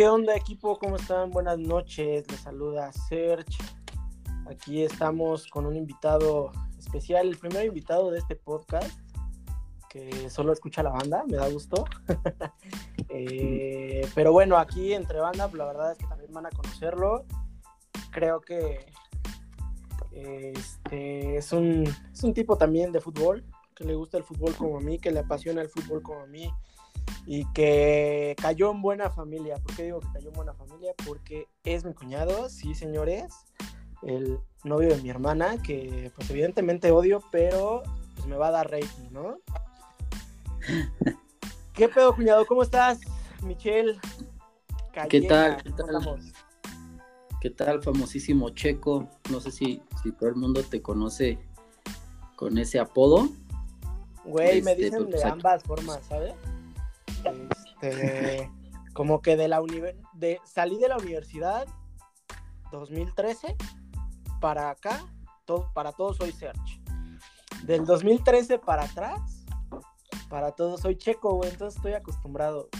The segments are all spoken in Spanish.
¿Qué onda equipo? ¿Cómo están? Buenas noches. Les saluda Serge. Aquí estamos con un invitado especial, el primer invitado de este podcast, que solo escucha la banda, me da gusto. Eh, pero bueno, aquí entre banda, la verdad es que también van a conocerlo. Creo que este, es, un, es un tipo también de fútbol, que le gusta el fútbol como a mí, que le apasiona el fútbol como a mí y que cayó en buena familia. ¿Por qué digo que cayó en buena familia? Porque es mi cuñado, sí, señores, el novio de mi hermana, que pues evidentemente odio, pero pues me va a dar rating, ¿no? ¿Qué pedo, cuñado? ¿Cómo estás, Michelle? ¿Qué tal? ¿Qué tal? ¿Qué tal, famosísimo Checo? No sé si, si todo el mundo te conoce con ese apodo. Güey, me este, dicen pues, de ambas formas, ¿sabes? Este, como que de la de salí de la universidad 2013 para acá, para todos soy Search. Del 2013 para atrás para todos. Soy checo, güey, entonces estoy acostumbrado.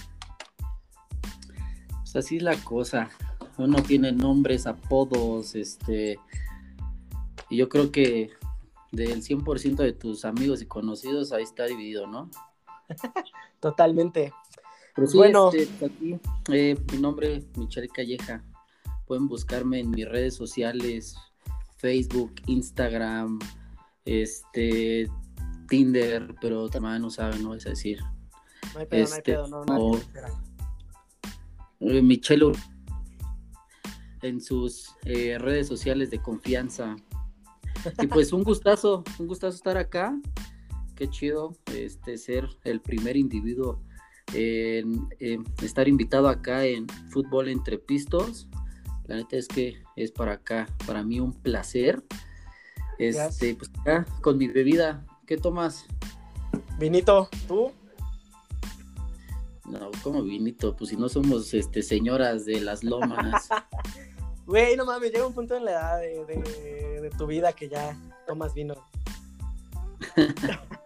Pues así es la cosa. Uno tiene nombres, apodos, este. Y yo creo que del 100% de tus amigos y conocidos, ahí está dividido, ¿no? Totalmente. Pues bueno, este, aquí, eh, mi nombre es Michelle Calleja. Pueden buscarme en mis redes sociales, Facebook, Instagram, este, Tinder, pero también no sabe, no es decir. No hay pedo, no hay pedo, no, no, eh, Michelo en sus eh, redes sociales de confianza. Y pues un gustazo, un gustazo estar acá. Qué chido este ser el primer individuo en, estar invitado acá en Fútbol entre Pistos. La neta es que es para acá, para mí un placer. Este, pues acá con mi bebida ¿Qué tomas? Vinito, ¿tú? No, ¿cómo vinito? Pues si no somos este, señoras de las lomas. Güey, no mames, llega un punto en la edad de, tu vida que ya tomas vino.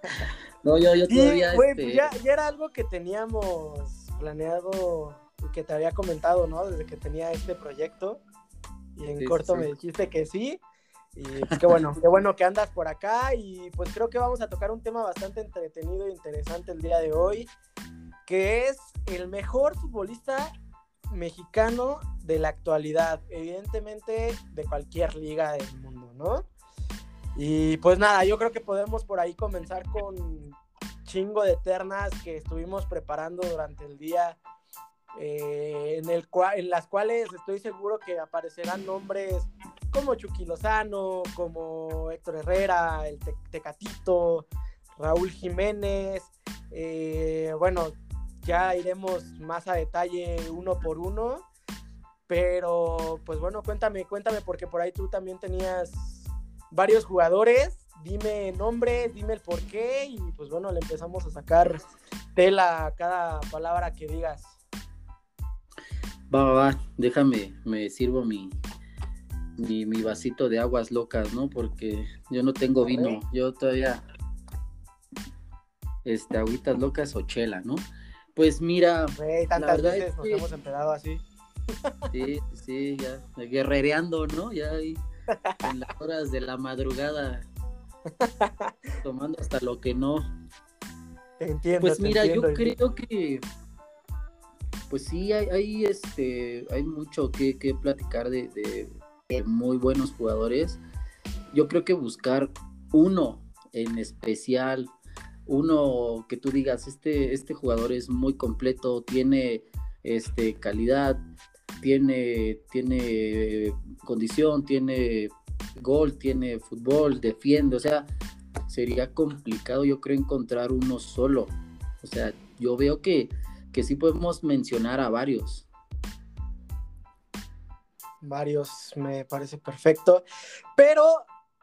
no, yo, yo todavía. Güey, pues este ya, era algo que teníamos planeado y que te había comentado, ¿no? Desde que tenía este proyecto. Y en corto me dijiste que sí. Y pues qué bueno, qué bueno que andas por acá y pues creo que vamos a tocar un tema bastante entretenido e interesante el día de hoy, que es el mejor futbolista mexicano de la actualidad, evidentemente de cualquier liga del mundo, ¿no? Y pues nada, yo creo que podemos por ahí comenzar con chingo de ternas que estuvimos preparando durante el día, eh, en, el en las cuales estoy seguro que aparecerán nombres como Chucky Lozano, como Héctor Herrera, el Tecatito, Raúl Jiménez. Eh, bueno, ya iremos más a detalle uno por uno. Pero, pues bueno, cuéntame, cuéntame, porque por ahí tú también tenías varios jugadores. Dime nombres, dime el por qué. Y pues bueno, le empezamos a sacar tela a cada palabra que digas. Va, va, va. Déjame, me sirvo mi, mi, mi vasito de aguas locas, ¿no? Porque yo no tengo vino, yo todavía, este, agüitas locas o chela, ¿no? Pues mira, tantas veces nos hemos enterado así. Sí, sí, ya, guerrereando, ¿no? Ya ahí, en las horas de la madrugada, tomando hasta lo que no. entiendo. Pues mira, yo creo que pues sí hay, hay, este hay mucho que, que platicar de, muy buenos jugadores. Yo creo que buscar uno en especial, uno que tú digas, este, este jugador es muy completo, tiene este, calidad, tiene, tiene condición, tiene gol, tiene fútbol, defiende, o sea, sería complicado yo creo encontrar uno solo. O sea, yo veo que, que sí podemos mencionar a varios varios me parece perfecto, pero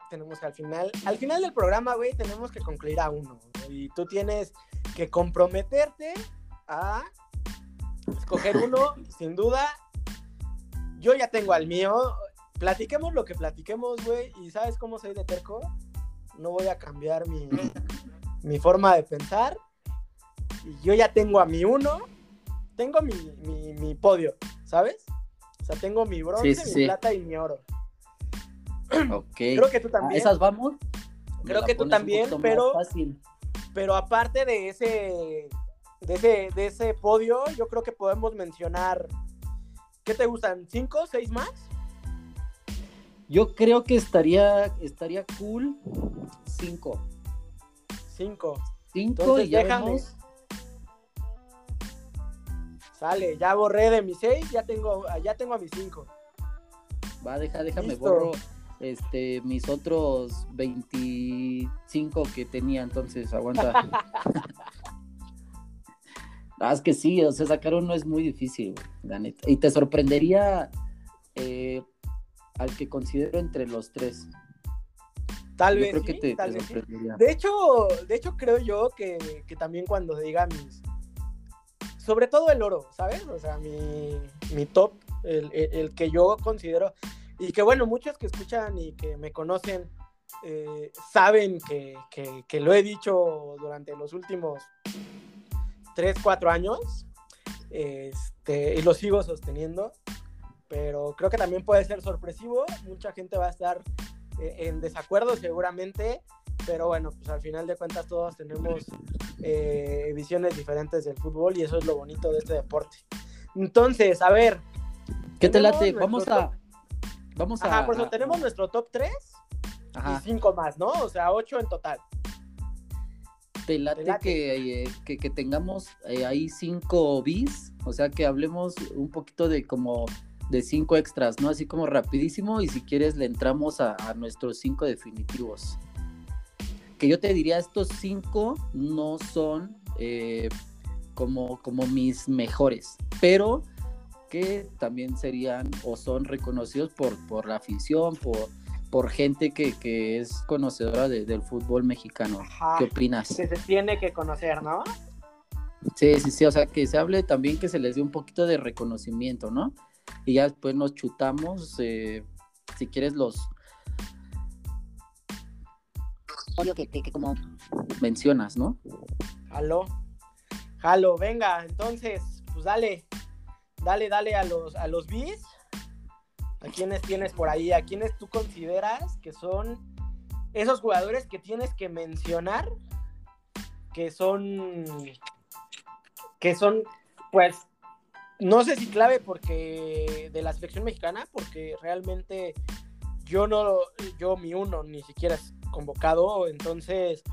tenemos que al final, al final del programa, güey, tenemos que concluir a uno, y tú tienes que comprometerte a escoger uno, sin duda, yo ya tengo al mío, platiquemos lo que platiquemos, güey, y ¿sabes cómo soy de terco? No voy a cambiar mi, mi forma de pensar, y yo ya tengo a mi uno, tengo mi, mi, mi podio, ¿sabes? O sea, tengo mi bronce, mi plata y mi oro. Ok. Creo que tú también. ¿Esas vamos? Creo que tú también, pero, pero aparte de ese, de ese, de ese podio, yo creo que podemos mencionar, ¿qué te gustan? ¿Cinco, seis más? Yo creo que estaría, estaría cool cinco. Cinco. Cinco y ya déjame. Sale, ya borré de mis seis, ya tengo, ya tengo a mis cinco. Va, deja, déjame borro este, mis otros 25 que tenía, entonces aguanta. ah, es que sí, o sea, sacar uno es muy difícil, la neta. Y te sorprendería eh, al que considero entre los tres. Tal vez, creo que te, sorprendería. De hecho, de hecho creo yo que, también cuando diga mis, sobre todo el oro, ¿sabes? O sea, mi, top, el, que yo considero, y que bueno, muchos que escuchan y que me conocen eh, saben que, lo he dicho durante los últimos 3, 4 años. Este, y lo sigo sosteniendo. Pero creo que también puede ser sorpresivo. Mucha gente va a estar eh, en desacuerdo seguramente. Pero bueno, pues al final de cuentas todos tenemos eh, visiones diferentes del fútbol y eso es lo bonito de este deporte. Entonces, a ver. ¿Qué te late? Vamos a, Vamos Ajá, por eso tenemos nuestro top 3 y 5 más, ¿no? O sea, 8 en total. Te late, Que, eh, que, tengamos eh, ahí 5 bis, o sea, que hablemos un poquito de como de 5 extras, ¿no? Así como rapidísimo y si quieres le entramos a, nuestros 5 definitivos. Que yo te diría, estos 5 no son eh, como, como mis mejores, pero que también serían o son reconocidos por, por la afición, por, por gente que, es conocedora del fútbol mexicano. ¿Qué opinas? Que se tiene que conocer, ¿no? Sí, sí, sí, o sea, que se hable también que se les dé un poquito de reconocimiento, ¿no? Y ya después nos chutamos, eh, si quieres, los... Obvio que, que, como mencionas, ¿no? Jalo, jalo, venga, entonces, pues dale, dale, dale a los, a los bis. ¿A quiénes tienes por ahí? ¿A quiénes tú consideras que son esos jugadores que tienes que mencionar? Que son. Que son, pues. No sé si clave porque. De la selección mexicana, porque realmente yo no. Yo, mi uno, ni siquiera es convocado. Entonces.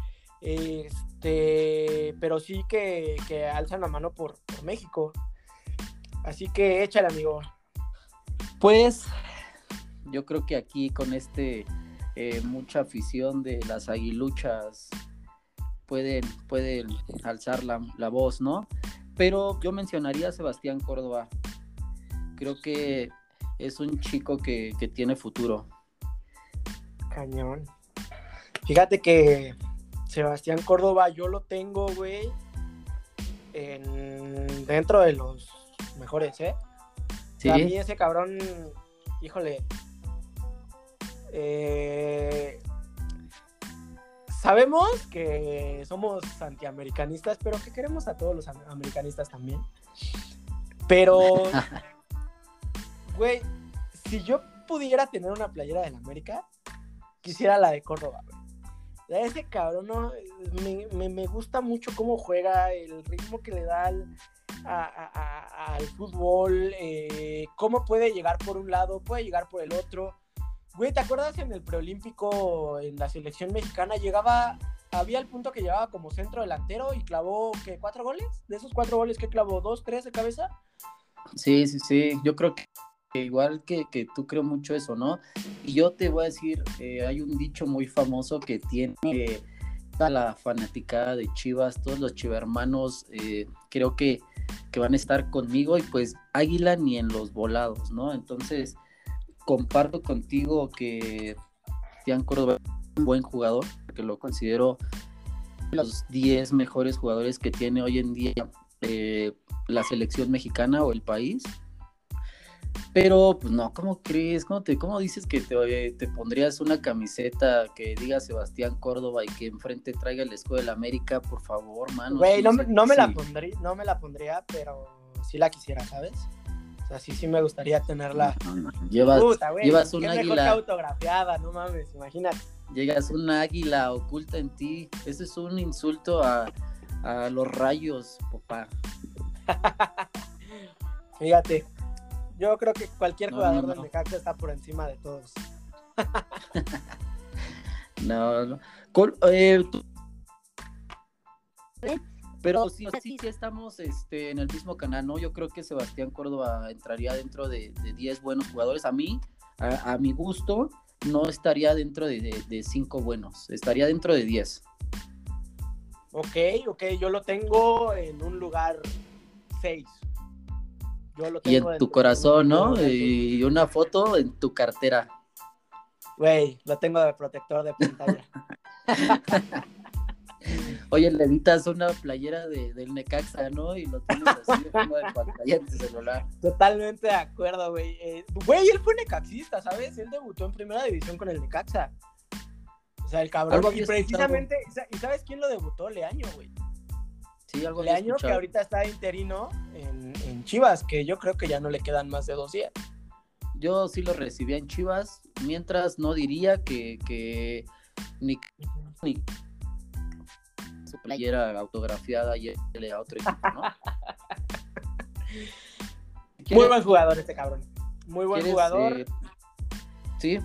Este. Pero sí que, que alzan la mano por, por México. Así que échale, amigo. Pues yo creo que aquí con este eh, mucha afición de las aguiluchas pueden, pueden alzar la, voz, ¿no? Pero yo mencionaría a Sebastián Córdoba. Creo que es un chico que, que tiene futuro. Cañón. Fíjate que Sebastián Córdoba yo lo tengo, güey, en, dentro de los mejores, ¿eh? Sí. a mí ese cabrón, híjole. Eh, sabemos que somos antiamericanistas, pero que queremos a todos los americanistas también. Pero, güey, si yo pudiera tener una playera de la América, quisiera la de Córdoba, güey. Ese cabrón no, me, me, gusta mucho cómo juega, el ritmo que le da al, al fútbol, eh, cómo puede llegar por un lado, puede llegar por el otro. Güey, ¿te acuerdas en el preolímpico, en la selección mexicana, llegaba, había el punto que llegaba como centro delantero y clavó, ¿qué? ¿Cuatro goles? De esos cuatro goles, ¿qué clavó? ¿Dos, tres de cabeza? Sí, sí, sí, yo creo que igual que, tú creo mucho eso, ¿no? Y yo te voy a decir, eh, hay un dicho muy famoso que tiene la fanaticada de Chivas, todos los chivermanos, eh, creo que que van a estar conmigo y pues Águila ni en los volados, ¿no? Entonces, comparto contigo que Tian Córdoba es un buen jugador, que lo considero los 10 mejores jugadores que tiene hoy en día eh, la selección mexicana o el país. Pero, pues no, ¿cómo crees? ¿Cómo, te, cómo dices que te, te, pondrías una camiseta que diga Sebastián Córdoba y que enfrente traiga el escudo de la América? Por favor, mano. Güey, no, me la pondría, no me la pondría, pero sí la quisiera, ¿sabes? Así sí me gustaría tenerla. Llevas, llevas un águila. autografiada, no mames, imagínate. Llegas un águila oculta en ti. Ese es un insulto a, a los rayos, papá. Fíjate, yo creo que cualquier jugador del Necaxa está por encima de todos. no, no. Eh, pero sí, sí, sí estamos este, en el mismo canal, ¿no? Yo creo que Sebastián Córdoba entraría dentro de 10 buenos jugadores. A mí, a, mi gusto, no estaría dentro de 5 buenos, estaría dentro de 10. Ok, ok, yo lo tengo en un lugar 6. Y en tu corazón, ¿no? Y una foto en tu cartera. Güey, lo tengo de protector de pantalla. Oye, le editas una playera de, del Necaxa, ¿no? Y lo tienes así de pantalla en tu celular. Totalmente de acuerdo, güey. Eh, güey, él fue necaxista, ¿sabes? Él debutó en primera división con el Necaxa. O sea, el cabrón. y precisamente, ¿y sabes quién lo debutó? Leaño, güey. Sí, algo Leaño que ahorita está interino en, en Chivas, que yo creo que ya no le quedan más de dos días. Yo sí lo recibía en Chivas, mientras no diría que, que ni, ni su playera autografiada y a otro equipo, ¿no? Muy buen jugador este cabrón. Muy buen jugador. Eh, sí.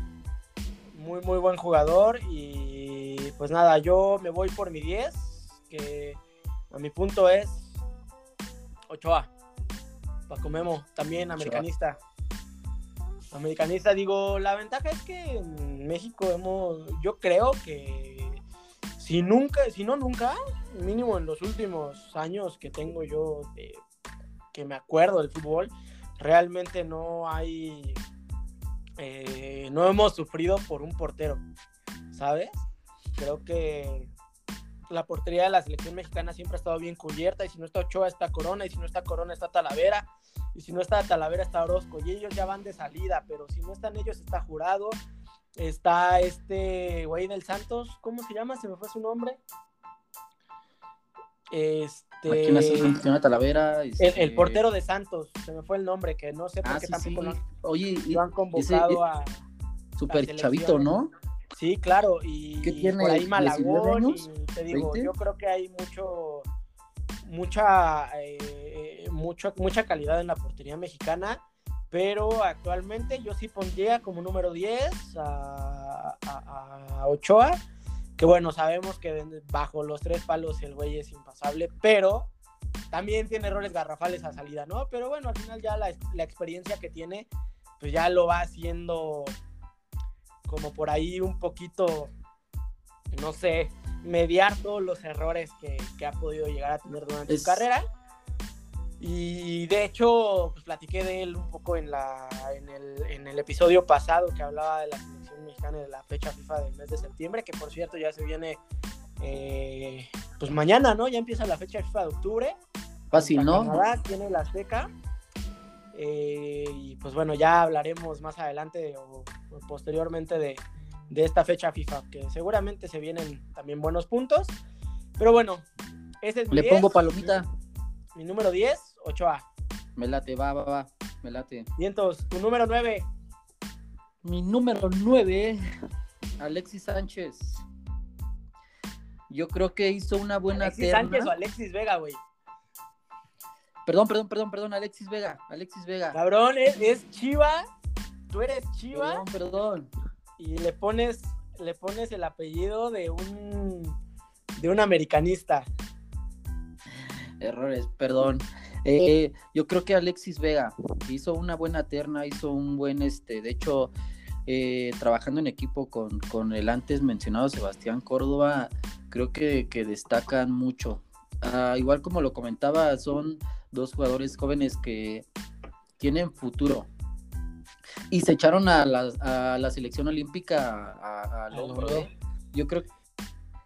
Muy, muy buen jugador. Y pues nada, yo me voy por mi 10, que a mi punto es Ochoa. Paco Memo, también americanista. Americanista, digo, la ventaja es que en México hemos, yo creo que si nunca, si no nunca, mínimo en los últimos años que tengo yo de, que me acuerdo del fútbol, realmente no hay, eh, no hemos sufrido por un portero, ¿sabes? Creo que la portería de la selección mexicana siempre ha estado bien cubierta y si no está Ochoa está Corona y si no está Corona está Talavera y si no está Talavera está Orozco y ellos ya van de salida, pero si no están ellos está Jurado Está este güey del Santos, ¿cómo se llama? Se me fue su nombre. Este. ¿Quién hace Talavera? El, este portero de Santos, se me fue el nombre, que no sé por ah, qué tampoco Lo, Oye, lo han convocado a. Super chavito, ¿no? Sí, claro, y, por ahí Malagón, y te digo, yo creo que hay mucho, mucha, eh, mucho, mucha calidad en la portería mexicana pero actualmente yo sí pondría como número 10 a, Ochoa, que bueno, sabemos que bajo los tres palos el güey es impasable, pero también tiene errores garrafales a salida, ¿no? Pero bueno, al final ya la, experiencia que tiene, pues ya lo va haciendo como por ahí un poquito, no sé, mediar todos los errores que, ha podido llegar a tener durante su carrera. Y de hecho, pues platiqué de él un poco en, la, en, el, en el episodio pasado que hablaba de la selección mexicana de la fecha FIFA del mes de septiembre, que por cierto ya se viene, eh, pues mañana, ¿no? Ya empieza la fecha FIFA de octubre. Fácil, ¿no? Canadá tiene la Azteca. Eh, y pues bueno, ya hablaremos más adelante o, posteriormente de, de, esta fecha FIFA, que seguramente se vienen también buenos puntos. Pero bueno, ese es mi Le pongo palomita. Mi número 10, 8A. Me late, va, va, va. Me late. Vientos, tu número 9. Mi número 9, Alexis Sánchez. Yo creo que hizo una buena Alexis Sánchez o Alexis Vega, güey. Perdón, perdón, perdón, perdón, Alexis Vega, Alexis Vega. Cabrón, es, Chiva, tú eres Chiva. Perdón, perdón. Y le pones, le pones el apellido de un, de un americanista. Errores, perdón. Eh, yo creo que Alexis Vega hizo una buena terna, hizo un buen, este, de hecho, eh, trabajando en equipo con, el antes mencionado Sebastián Córdoba, creo que, destacan mucho. Ah, igual como lo comentaba, son dos jugadores jóvenes que tienen futuro. Y se echaron a la, selección olímpica al hombro. ¿eh? Yo creo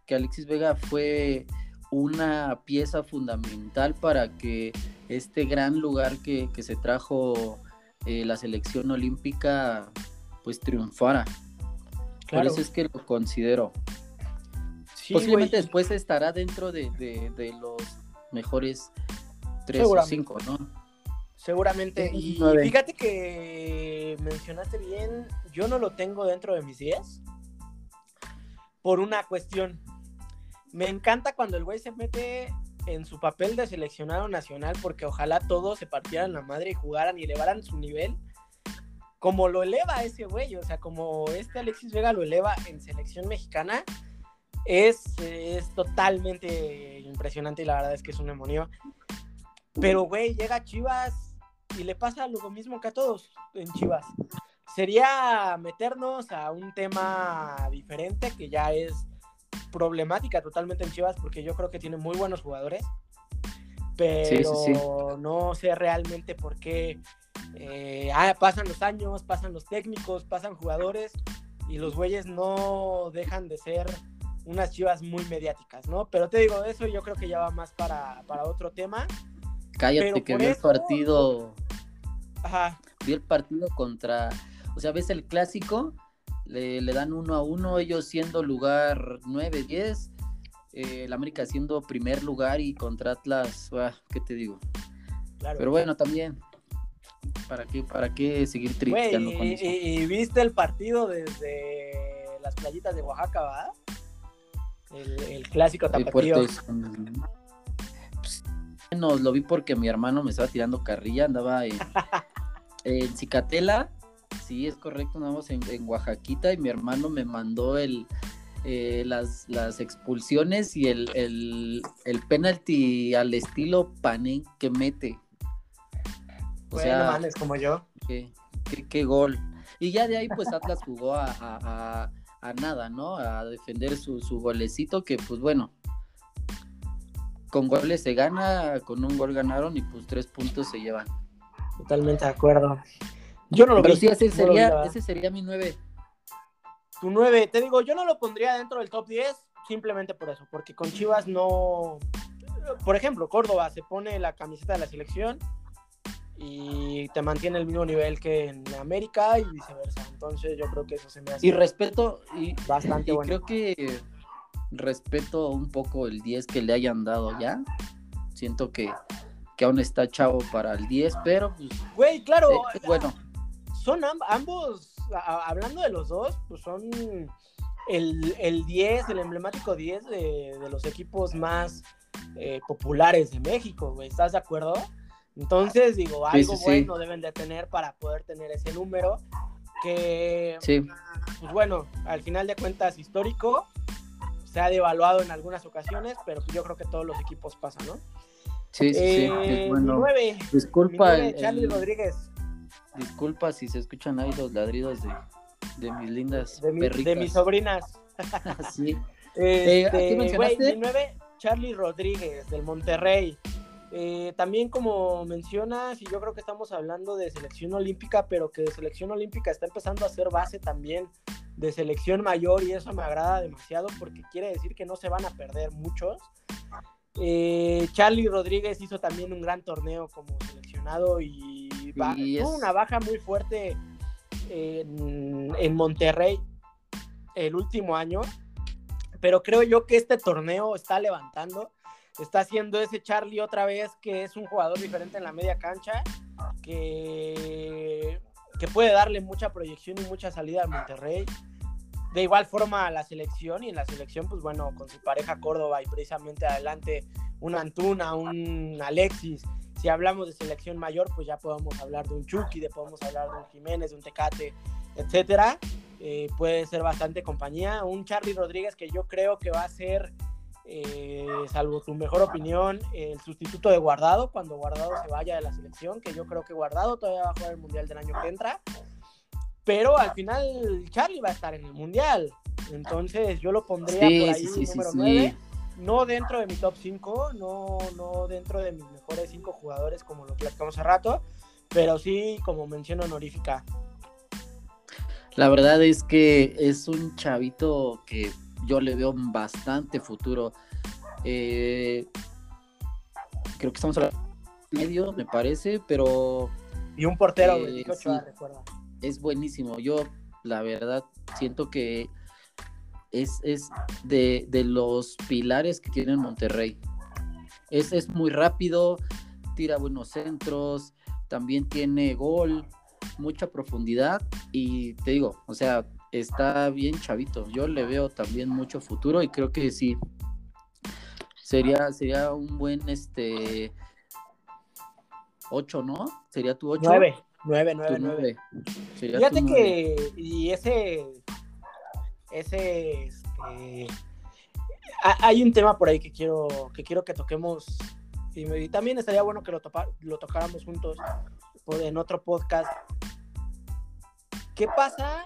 que Alexis Vega fue una pieza fundamental para que este gran lugar que, se trajo eh, la selección olímpica pues triunfara. Por eso es que lo considero. Posiblemente después estará dentro de, los mejores tres o cinco, ¿no? Seguramente. Y fíjate que mencionaste bien, yo no lo tengo dentro de mis 10 por una cuestión. Me encanta cuando el güey se mete en su papel de seleccionado nacional porque ojalá todos se partieran la madre y jugaran y elevaran su nivel como lo eleva ese güey, o sea, como este Alexis Vega lo eleva en selección mexicana, es, es totalmente impresionante y la verdad es que es un demonio. Pero, güey, llega Chivas y le pasa lo mismo que a todos en Chivas. Sería meternos a un tema diferente que ya es problemática totalmente en Chivas porque yo creo que tiene muy buenos jugadores. Pero no sé realmente por qué eh, ah, pasan los años, pasan los técnicos, pasan jugadores y los güeyes no dejan de ser unas chivas muy mediáticas, ¿no? Pero te digo, eso yo creo que ya va más para, otro tema. Cállate, que vi el partido. Ajá. Vi el partido contra. O sea, ves el clásico, le, dan uno a uno, ellos siendo lugar 9, 10, eh, el América siendo primer lugar y contra Atlas, ah, ¿qué te digo? Pero bueno, también ¿Para qué, para qué seguir tristeando con eso? Y, viste el partido desde las playitas de Oaxaca, ¿va? El, clásico tapatío. No, lo vi porque mi hermano me estaba tirando carrilla, andaba en, en Cicatela, sí, es correcto, andamos en, en Oaxaquita y mi hermano me mandó el, eh, las, las, expulsiones y el, el, el, penalti al estilo Pané que mete. O sea, como yo. Qué, gol. Y ya de ahí, pues Atlas jugó a, nada, ¿no? A defender su, golecito, que pues bueno, con goles se gana, con un gol ganaron y pues tres puntos se llevan. Totalmente de acuerdo. Yo no lo Pero sí, ese sería, ese sería mi nueve. Tu nueve, te digo, yo no lo pondría dentro del top 10 simplemente por eso, porque con Chivas no. Por ejemplo, Córdoba se pone la camiseta de la selección y te mantiene el mismo nivel que en América y viceversa. Entonces yo creo que eso se me hace... Y respeto, y, bastante y creo que respeto un poco el 10 que le hayan dado ya. Siento que, que aún está chavo para el 10, pero pues... Güey, claro. Eh, bueno. Son ambos, hablando de los dos, pues son el, el 10, el emblemático 10 de, de los equipos más eh, populares de México, güey. ¿Estás de acuerdo? Entonces, digo, algo bueno deben de tener para poder tener ese número que, pues bueno, al final de cuentas histórico, se ha devaluado en algunas ocasiones, pero yo creo que todos los equipos pasan, ¿no? Sí, sí, sí. Eh, bueno, disculpa, Charlie Rodríguez. Disculpa si se escuchan ahí los ladridos de, de mis lindas de, de mis sobrinas. sí. Este, eh, mencionaste? mi nueve, Charlie Rodríguez, del Monterrey. Eh, también como mencionas, y yo creo que estamos hablando de selección olímpica, pero que selección olímpica está empezando a ser base también de selección mayor y eso me agrada demasiado porque quiere decir que no se van a perder muchos. Eh, Charlie Rodríguez hizo también un gran torneo como seleccionado y, tuvo una baja muy fuerte en, en Monterrey el último año, pero creo yo que este torneo está levantando está haciendo ese Charlie otra vez, que es un jugador diferente en la media cancha, que, que puede darle mucha proyección y mucha salida al Monterrey. De igual forma a la selección, y en la selección, pues bueno, con su pareja Córdoba y precisamente adelante un Antuna, un Alexis. Si hablamos de selección mayor, pues ya podemos hablar de un Chucky, de podemos hablar de un Jiménez, de un Tecate, etcétera. Eh, puede ser bastante compañía. Un Charlie Rodríguez que yo creo que va a ser eh, salvo tu mejor opinión, el sustituto de Guardado cuando Guardado se vaya de la selección, que yo creo que Guardado todavía va a jugar el Mundial del año que entra, pero al final Charlie va a estar en el Mundial, entonces yo lo pondría por ahí número 9, no dentro de mi top 5, no, no dentro de mis mejores 5 jugadores como lo platicamos hace rato, pero sí como mención honorífica. La verdad es que es un chavito que yo le veo bastante futuro. Eh, creo que estamos a medio, me parece, pero... Y un portero, eh, recuerda. Es buenísimo. Yo, la verdad, siento que es, es de, los pilares que tiene Monterrey. Es, es muy rápido, tira buenos centros, también tiene gol, mucha profundidad y te digo, o sea, está bien chavito. Yo le veo también mucho futuro y creo que sí. Sería, sería un buen este 8, ¿no? Sería tu 8. 9, 9, 9, 9. Fíjate que y ese ese este, hay un tema por ahí que quiero que quiero que toquemos y, también estaría bueno que lo, lo tocáramos juntos en otro podcast. ¿Qué pasa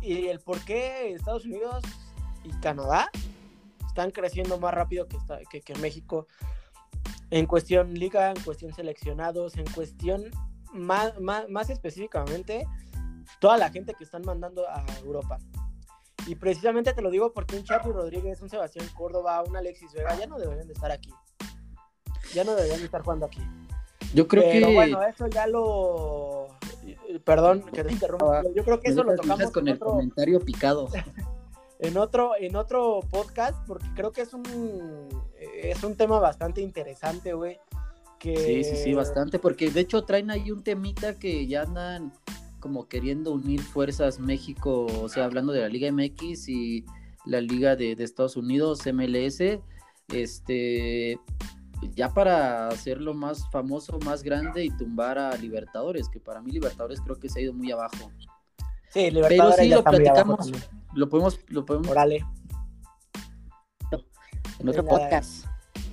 y el por qué Estados Unidos y Canadá están creciendo más rápido que, que, México en cuestión liga, en cuestión seleccionados, en cuestión más, más, más específicamente toda la gente que están mandando a Europa. Y precisamente te lo digo porque un Chapi Rodríguez, un Sebastián Córdoba, un Alexis Vega ya no deberían de estar aquí. Ya no deberían de estar jugando aquí. Yo creo Pero bueno, eso ya lo. Perdón que te interrumpa. Yo creo que eso lo tocamos con el comentario picado. en otro, en otro podcast, porque creo que es un es un tema bastante interesante, güey. Que... Sí, sí, sí, bastante, porque de hecho traen ahí un temita que ya andan como queriendo unir fuerzas México, o sea, hablando de la Liga MX y la Liga de, Estados Unidos, MLS, este, ya para hacerlo más famoso, más grande y tumbar a Libertadores, que para mí Libertadores creo que se ha ido muy abajo. Sí, Libertadores Pero sí lo platicamos, lo podemos, lo podemos. Órale. En otro podcast.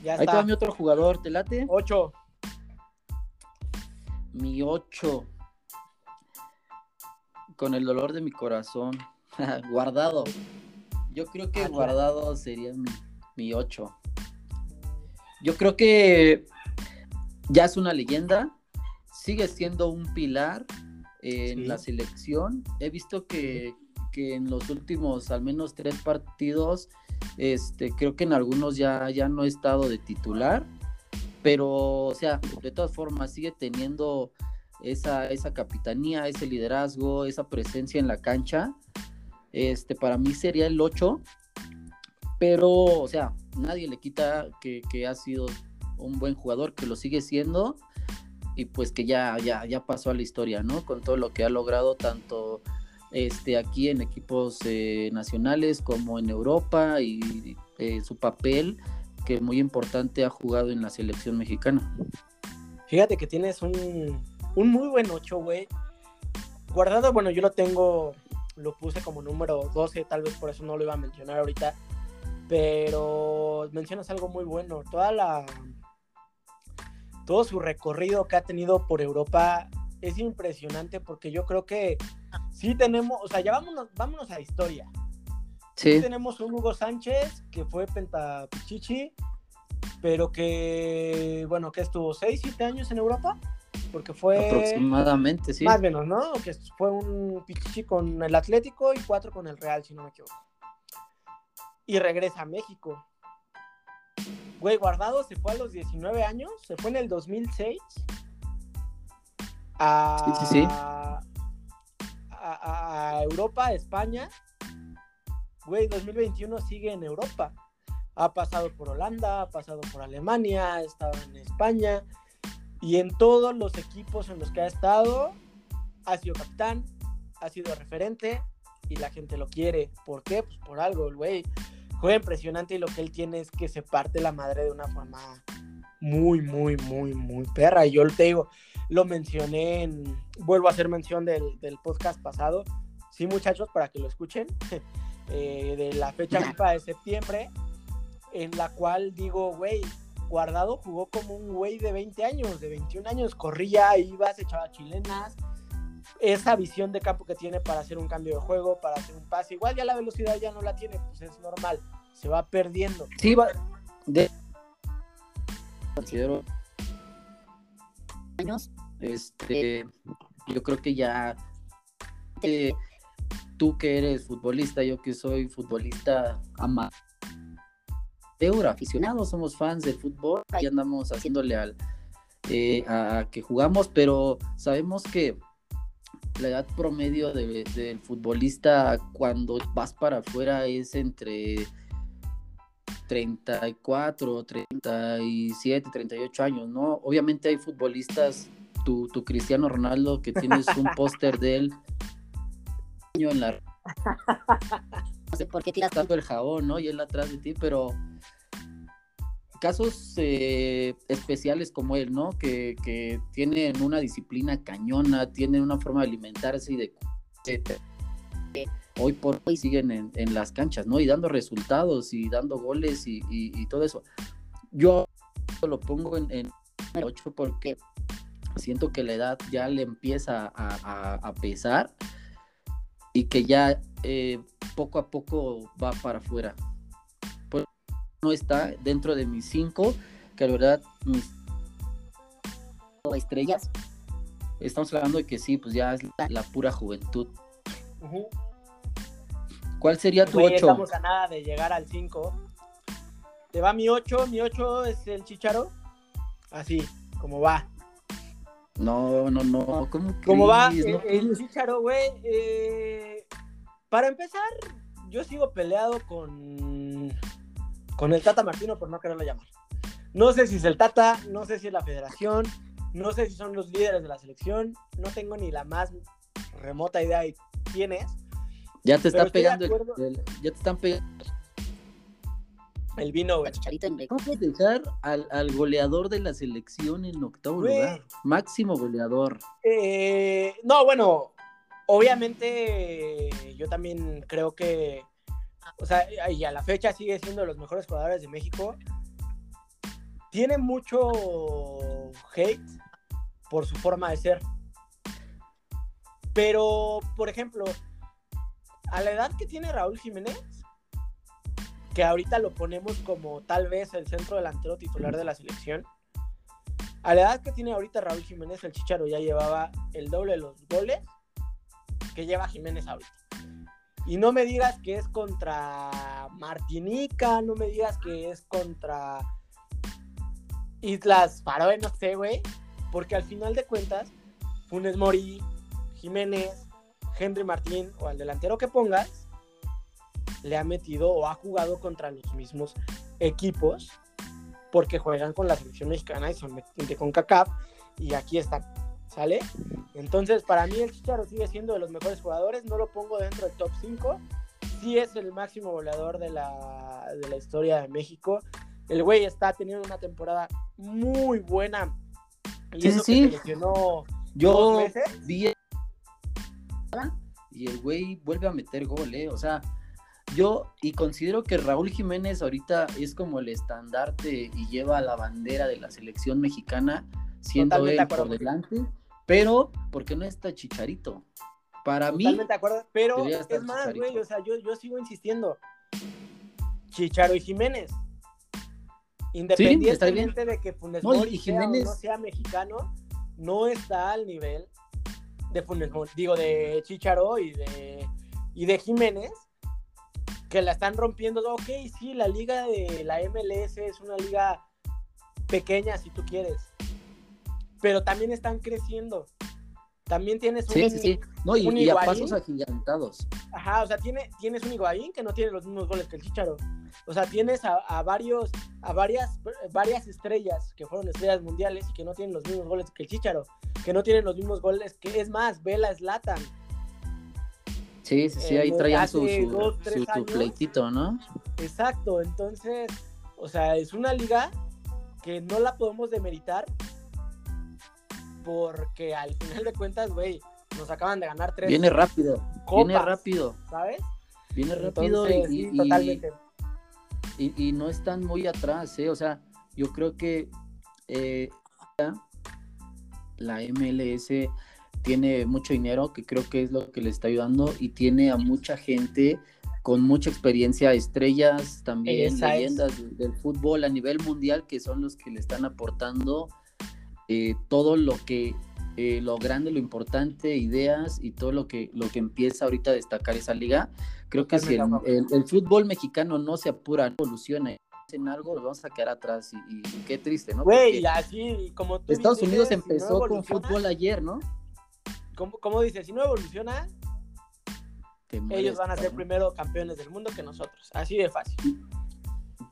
Ya Ahí está mi otro jugador, ¿te late? Ocho. Mi ocho con el dolor de mi corazón. guardado. Yo creo que ah, guardado sería mi, 8. Yo creo que ya es una leyenda. Sigue siendo un pilar en la selección. He visto que, en los últimos al menos tres partidos, este, creo que en algunos ya, ya no he estado de titular. Pero, o sea, de todas formas, sigue teniendo esa, esa capitanía, ese liderazgo, esa presencia en la cancha. Este, para mí sería el 8, pero, o sea, nadie le quita que, ha sido un buen jugador, que lo sigue siendo y pues que ya, ya, ya pasó a la historia, ¿no? Con todo lo que ha logrado tanto este, aquí en equipos eh, nacionales como en Europa y eh, su papel que muy importante ha jugado en la selección mexicana. Fíjate que tienes un, un muy buen 8, güey. Guardado, bueno, yo lo tengo, lo puse como número 12, tal vez por eso no lo iba a mencionar ahorita. Pero mencionas algo muy bueno. Toda la. Todo su recorrido que ha tenido por Europa es impresionante porque yo creo que sí tenemos, o sea, ya vámonos, vámonos a la historia. Sí. tenemos un Hugo Sánchez que fue pentapichichi, pero que, bueno, que estuvo 6, 7 años en Europa porque fue... Aproximadamente, sí. Más o menos, ¿no? Que fue un pichichi con el Atlético y cuatro con el Real, si no me equivoco. Y regresa a México. Güey, Guardado se fue a los 19 años, se fue en el 2006 a, sí, sí, sí. a, a Europa, a España. Güey, 2021 sigue en Europa. Ha pasado por Holanda, ha pasado por Alemania, ha estado en España, y en todos los equipos en los que ha estado, ha sido capitán, ha sido referente y la gente lo quiere. ¿Por qué? Pues por algo, güey juega impresionante y lo que él tiene es que se parte la madre de una forma muy, muy, muy, muy perra. Y yo te digo, lo mencioné en, vuelvo a hacer mención del, podcast pasado. Sí, muchachos, para que lo escuchen, eh, de la fecha FIFA de septiembre, en la cual digo, güey, Guardado jugó como un güey de 20 años, de 21 años, corría, iba, se echaba chilenas. Esa visión de campo que tiene para hacer un cambio de juego, para hacer un pase, igual ya la velocidad ya no la tiene, pues es normal, se va perdiendo. Sí, va. De... Considero años, este, yo creo que ya tú que eres futbolista, yo que soy futbolista amado aficionados, somos fans del fútbol, y andamos haciéndole al, eh, a, que jugamos, pero sabemos que la edad promedio del futbolista cuando vas para afuera es entre 34, 37, 38 años, ¿no? Obviamente hay futbolistas tu, tu Cristiano Ronaldo, que tienes un póster de él en la... No sé por qué tiras tanto el jabón, ¿no? Y él atrás de ti, pero casos eh, especiales como él, ¿no? Que, que, tienen una disciplina cañona, tienen una forma de alimentarse y de... Hoy por hoy siguen en, las canchas, ¿no? Y dando resultados y dando goles y, y, todo eso. Yo lo pongo en, en 8 porque siento que la edad ya le empieza a, pesar y que ya eh, poco a poco va para afuera. Pues no está dentro de mis cinco, que la verdad mis estrellas. Estamos hablando de que sí, pues ya es la, pura juventud. ¿Cuál sería tu 8? Estamos a nada de llegar al 5. Te va mi 8, mi 8 es el Chicharo. Así, como va. No, no, no. ¿Cómo, ¿Cómo va el, Chicharo, güey? Eh, para empezar, yo sigo peleado con, con el Tata Martino por no quererlo llamar. No sé si es el Tata, no sé si es la federación, no sé si son los líderes de la selección, no tengo ni la más remota idea de quién es. Ya te está pegando, ya te están pegando el vino, güey. ¿Cómo puedes dejar al, al, goleador de la selección en octavo lugar? Máximo goleador. Eh, no, bueno, obviamente yo también creo que, o sea, y a la fecha sigue siendo de los mejores jugadores de México. Tiene mucho hate por su forma de ser. Pero, por ejemplo, a la edad que tiene Raúl Jiménez, que ahorita lo ponemos como tal vez el centro delantero titular de la selección. A la edad que tiene ahorita Raúl Jiménez, el Chicharo ya llevaba el doble de los goles que lleva Jiménez ahorita. Y no me digas que es contra Martinica, no me digas que es contra Islas Faroe, no sé, güey. Porque al final de cuentas, Funes Mori, Jiménez, Henry Martín o al delantero que pongas, le ha metido o ha jugado contra los mismos equipos porque juegan con la selección mexicana y son de CONCACAF y aquí están, ¿sale? Entonces, para mí el Chicharo sigue siendo de los mejores jugadores, no lo pongo dentro del top 5, sí es el máximo goleador de la, de la historia de México. El güey está teniendo una temporada muy buena. Y sí, eso sí. Que Yo vi y el güey vuelve a meter gol, ¿eh? O sea, yo, y considero que Raúl Jiménez ahorita es como el estandarte y lleva la bandera de la selección mexicana, siendo él por delante, pero porque no está Chicharito. Para mí. De acuerdo, pero es más, güey, o sea, yo, yo sigo insistiendo. Chicharo y Jiménez. Independientemente de que Funes Mori sea no sea mexicano, no está al nivel de Funes digo, de Chicharo y de, y de Jiménez que la están rompiendo. Ok, sí, la liga de la MLS es una liga pequeña, si tú quieres. Pero también están creciendo. También tienes un. Sí, sí, sí. No, y, a pasos agigantados. Ajá, o sea, tiene, tienes un Higuaín que no tiene los mismos goles que el Chicharo. O sea, tienes a, varios, a varias, varias estrellas que fueron estrellas mundiales y que no tienen los mismos goles que el Chicharo. Que no tienen los mismos goles que, es más, Vela Slatan Sí, sí, sí, ahí traían su, su, pleitito, ¿no? Exacto, entonces, o sea, es una liga que no la podemos demeritar porque al final de cuentas, güey, nos acaban de ganar tres. Viene rápido, viene rápido. ¿Sabes? Viene rápido y, totalmente. Y, no están muy atrás, ¿eh? O sea, yo creo que eh, la MLS tiene mucho dinero, que creo que es lo que le está ayudando, y tiene a mucha gente con mucha experiencia, estrellas también, leyendas del fútbol a nivel mundial, que son los que le están aportando eh, todo lo que, eh, lo grande, lo importante, ideas y todo lo que, lo que empieza ahorita a destacar esa liga. Creo que si el, fútbol mexicano no se apura, no evoluciona, en algo, vamos a quedar atrás y, qué triste, ¿no? Güey, así como Estados Unidos empezó con fútbol ayer, ¿no? como, dice, si no evoluciona, ellos van a ser primero campeones del mundo que nosotros. Así de fácil.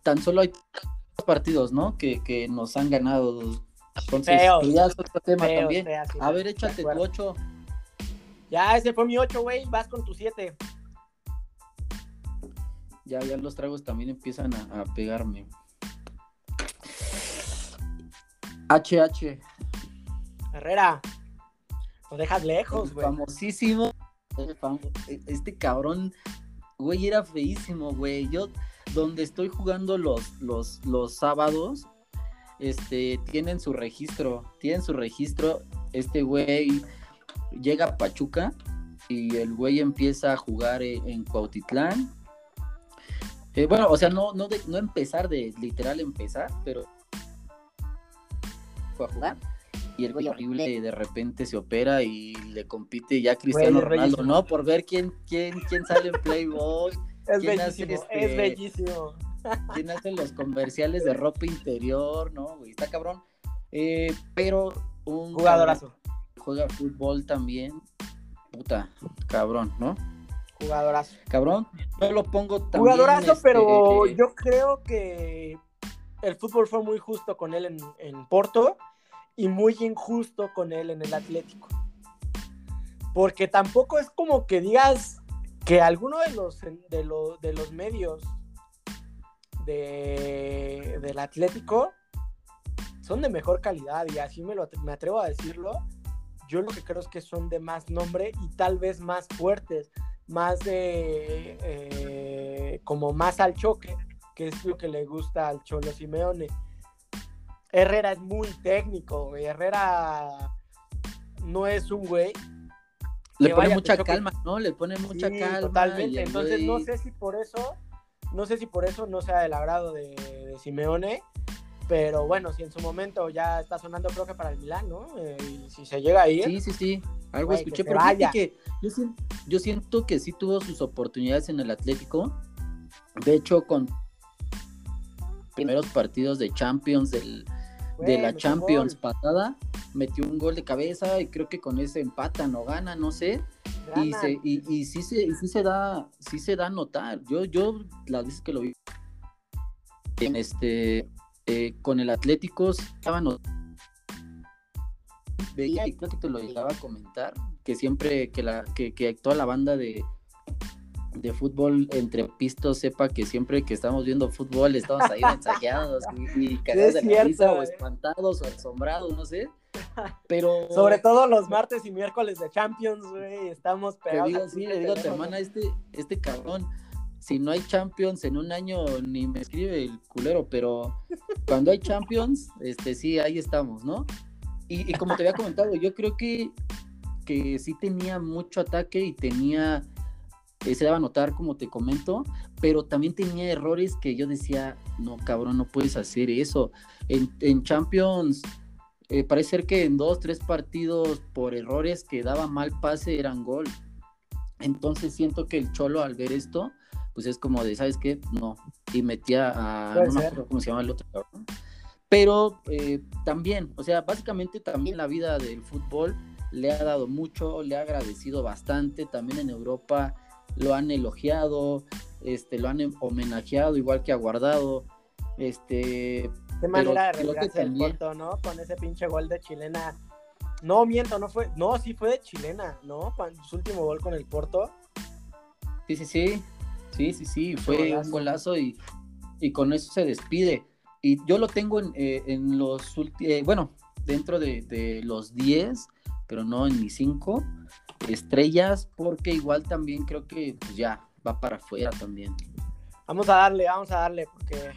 Tan solo hay partidos, ¿no? Que, nos han ganado Entonces, ya es otro tema también. a ver, échate tu 8. Ya, ese fue mi 8, güey. Vas con tu 7. Ya, ya los tragos también empiezan a, pegarme. HH. Herrera. Lo dejas lejos, güey. Famosísimo. Este cabrón, güey, era feísimo, güey. Yo, donde estoy jugando los, los, los sábados, este, tienen su registro. Tienen su registro. Este güey llega a Pachuca y el güey empieza a jugar en Cuautitlán. Eh, bueno, o sea, no, no, no empezar de literal empezar, pero fue a jugar. Y el güey horrible de repente se opera y le compite ya Cristiano Ronaldo, ¿no? Por ver quién, quién, quién sale en Playboy. Es bellísimo, es este, bellísimo. Quién hace los comerciales de ropa interior, ¿no? Güey, está cabrón. Eh, pero un jugadorazo juega fútbol también, puta, cabrón, ¿no? Jugadorazo. Cabrón, no lo pongo tan Jugadorazo, pero este, yo creo que el fútbol fue muy justo con él en, Porto y muy injusto con él en el Atlético. Porque tampoco es como que digas que alguno de los, de, de los medios de, del Atlético son de mejor calidad y así me, lo, me atrevo a decirlo yo lo que creo es que son de más nombre y tal vez más fuertes, más de eh, como más al choque, que es lo que le gusta al Cholo Simeone. Herrera es muy técnico, Herrera no es un güey. Le pone mucha calma, ¿no? Le pone mucha calma. Totalmente. Entonces no sé si por eso, no sé si por eso no sea del agrado de, de Simeone pero bueno, si en su momento ya está sonando, creo que para el Milán, ¿no? Eh, y si se llega ahí. Sí, sí, sí. Algo escuché, pero que yo, siento, que sí tuvo sus oportunidades en el Atlético. De hecho, con primeros partidos de Champions del, de la Champions pasada, metió un gol de cabeza y creo que con ese empatan o gana, no sé. Y, se, y, y, sí se, y sí se da, sí se da a notar. Yo, yo las veces que lo vi en este eh, con el Atlético estaban veía y creo que te lo llegaba a comentar que siempre que la que, que toda la banda de, de fútbol entre pistos sepa que siempre que estamos viendo fútbol estamos ahí mensajeados y, cagados de risa o espantados o asombrados, no sé. Pero sobre todo los martes y miércoles de Champions, güey, estamos pegados. Te digo, sí, le digo a tu hermana, este, este cabrón si no hay Champions en un año ni me escribe el culero, pero cuando hay Champions, este sí, ahí estamos, ¿no? Y, como te había comentado, yo creo que, que sí tenía mucho ataque y tenía, eh, se daba a notar, como te comento, pero también tenía errores que yo decía, no, cabrón, no puedes hacer eso. En, Champions, eh, parece ser que en dos, tres partidos por errores que daba mal pase eran gol. Entonces siento que el Cholo al ver esto, pues es como de, ¿sabes qué? No. Y metía a, no me acuerdo cómo se llama el otro. Pero eh, también, o sea, básicamente también la vida del fútbol le ha dado mucho, le ha agradecido bastante, también en Europa lo han elogiado, este, lo han homenajeado igual que ha guardado, este... Qué manera de retirarse el Porto, ¿no? Con ese pinche gol de chilena. No, miento, no fue, no, sí fue de chilena, ¿no? su último gol con el Porto. Sí, sí, sí. Sí, sí, sí, fue un golazo y, con eso se despide. Y yo lo tengo en, eh, los últimos, eh, bueno, dentro de, los 10, pero no en mis 5 estrellas, porque igual también creo que pues, ya va para afuera también. Vamos a darle, vamos a darle, porque,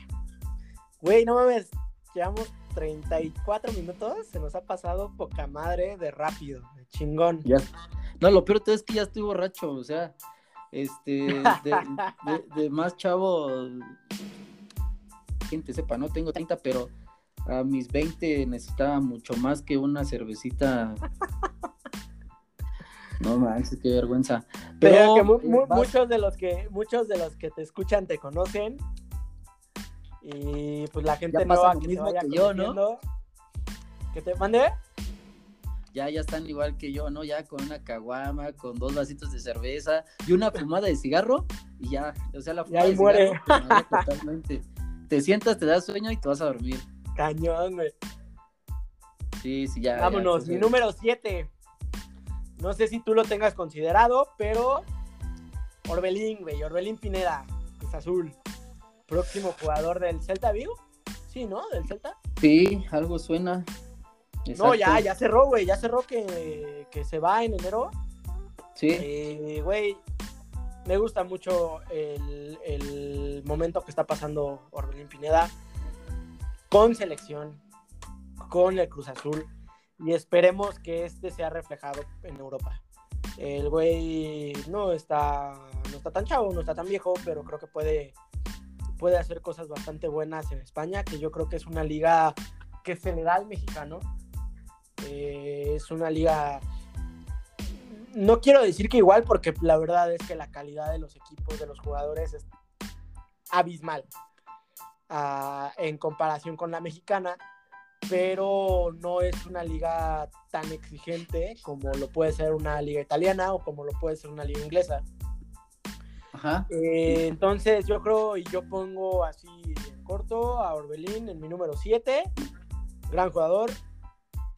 güey, no mames, llevamos 34 minutos, se nos ha pasado poca madre de rápido, de chingón. Ya. No, lo peor es que ya estoy borracho, o sea, este, de, más chavo, gente sepa, no tengo 30, pero a mis 20 necesitaba mucho más que una cervecita. No manches, qué vergüenza. Pero, muchos de los que muchos de los que te escuchan te conocen y pues la gente nueva que mismo que yo, ¿no? Que te mande ya, ya están igual que yo, ¿no? Ya con una caguama, con dos vasitos de cerveza y una fumada de cigarro y ya, o sea, la fumada de muere. cigarro totalmente. Te sientas, te das sueño y te vas a dormir. Cañón, güey. Sí, sí, ya. Vámonos, mi número 7. No sé si tú lo tengas considerado, pero Orbelín, güey, Orbelín Pineda, Cruz Azul. Próximo jugador del Celta Vigo. Sí, ¿no? Del Celta. Sí, algo suena. No, ya, ya cerró, güey, ya cerró que, se va en enero. Sí. Eh, güey, me gusta mucho el, el, momento que está pasando Orbelín Pineda con selección, con el Cruz Azul, y esperemos que este sea reflejado en Europa. El güey no está, no está tan chavo, no está tan viejo, pero creo que puede, puede hacer cosas bastante buenas en España, que yo creo que es una liga que se le da al mexicano. Eh, es una liga, no quiero decir que igual, porque la verdad es que la calidad de los equipos, de los jugadores es abismal ah, en comparación con la mexicana pero no es una liga tan exigente como lo puede ser una liga italiana o como lo puede ser una liga inglesa. Ajá. Eh, entonces yo creo y yo pongo así en corto a Orbelín en mi número 7, gran jugador,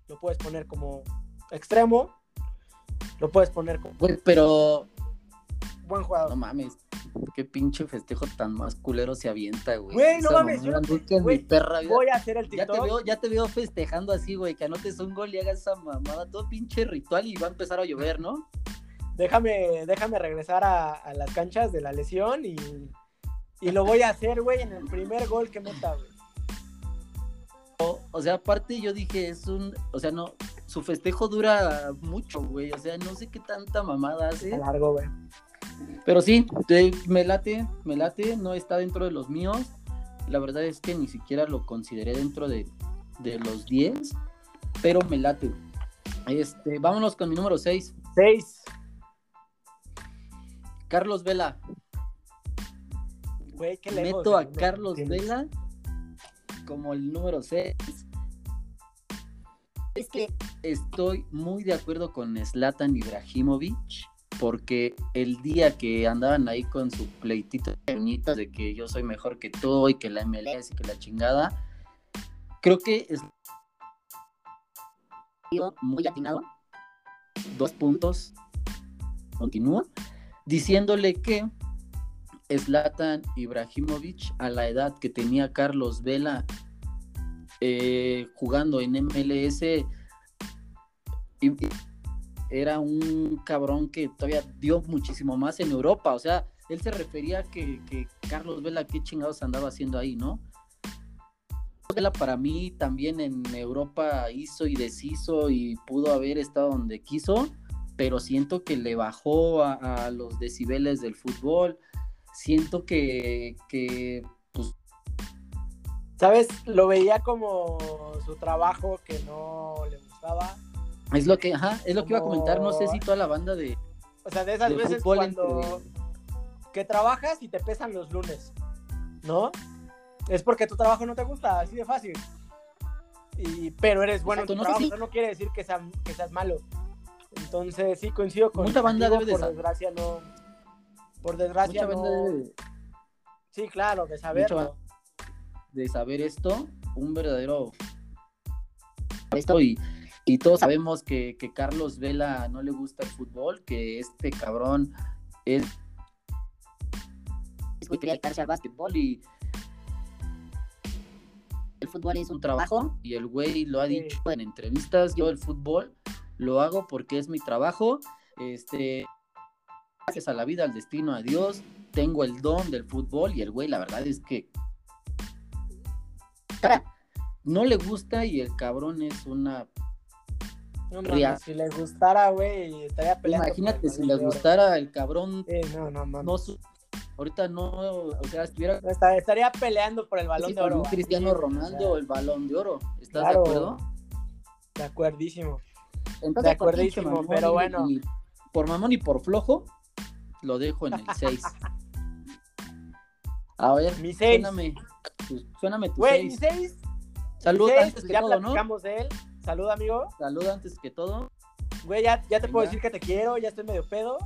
lo puedes poner como extremo, lo puedes poner como... pero... Buen jugador. No mames, Qué pinche festejo tan más culero se avienta, güey. Güey, no mames, yo voy a hacer el TikTok. Ya te, veo, ya te veo festejando así, güey, que anotes un gol y hagas esa mamada, todo pinche ritual y va a empezar a llover, ¿no? Déjame, déjame regresar a, las canchas de la lesión y, y lo voy a hacer, güey, en el primer gol que meta, güey. O, sea, aparte yo dije, es un, o sea, no, su festejo dura mucho, güey, o sea, no sé qué tanta mamada hace. largo, güey. Pero sí, me late, me late, no está dentro de los míos. La verdad es que ni siquiera lo consideré dentro de, los 10, pero me late. Este, vámonos con mi número 6. 6. Carlos Vela. Meto a Carlos Vela como el número 6. Es que estoy muy de acuerdo con Zlatan Ibrahimovic porque el día que andaban ahí con su pleitito de que yo soy mejor que todo y que la MLS y que la chingada, creo que es muy atinado. Dos puntos. Continúa. Diciéndole que Zlatan Ibrahimovic, a la edad que tenía Carlos Vela eh, jugando en MLS, era un cabrón que todavía dio muchísimo más en Europa. O sea, él se refería que, que Carlos Vela, qué chingados andaba haciendo ahí, ¿no? Vela para mí también en Europa hizo y deshizo y pudo haber estado donde quiso, pero siento que le bajó a, los decibeles del fútbol. Siento que, que pues... ¿Sabes? Lo veía como su trabajo que no le gustaba es lo que, ajá, es lo que iba a comentar, no sé si toda la banda de. O sea, de esas veces cuando que trabajas y te pesan los lunes, ¿no? Es porque tu trabajo no te gusta, así de fácil. Y, pero eres bueno en tu no trabajo, eso no quiere decir que, que seas malo. Entonces, sí, coincido con Mucha banda debe de Por desgracia, no. Por desgracia, no. Sí, claro, de saberlo. De saber esto, un verdadero. Esto y y todos sabemos que, Carlos Vela no le gusta el fútbol, que este cabrón es dedicarse al básquetbol y el fútbol es un trabajo y el güey lo ha dicho en entrevistas, yo el fútbol lo hago porque es mi trabajo, este gracias a la vida, al destino, a Dios, tengo el don del fútbol y el güey la verdad es que no le gusta y el cabrón es una no, si le gustara, güey, estaría peleando. Imagínate si le gustara el cabrón. no, no, no. ahorita no, o sea, estuviera. estaría peleando por el balón de oro. Cristiano Ronaldo, el balón de oro. ¿Estás de acuerdo? De acuerdísimo. De acuerdísimo, pero bueno. por mamón y por flojo, lo dejo en el 6. A ver, mi 6. Suéname, suéname tu 6. Güey, mi 6. Saludos antes que ya todo, platicamos de él. Salud, amigo. Salud antes que todo. Güey, ya, ya te puedo decir que te quiero, ya estoy medio pedo.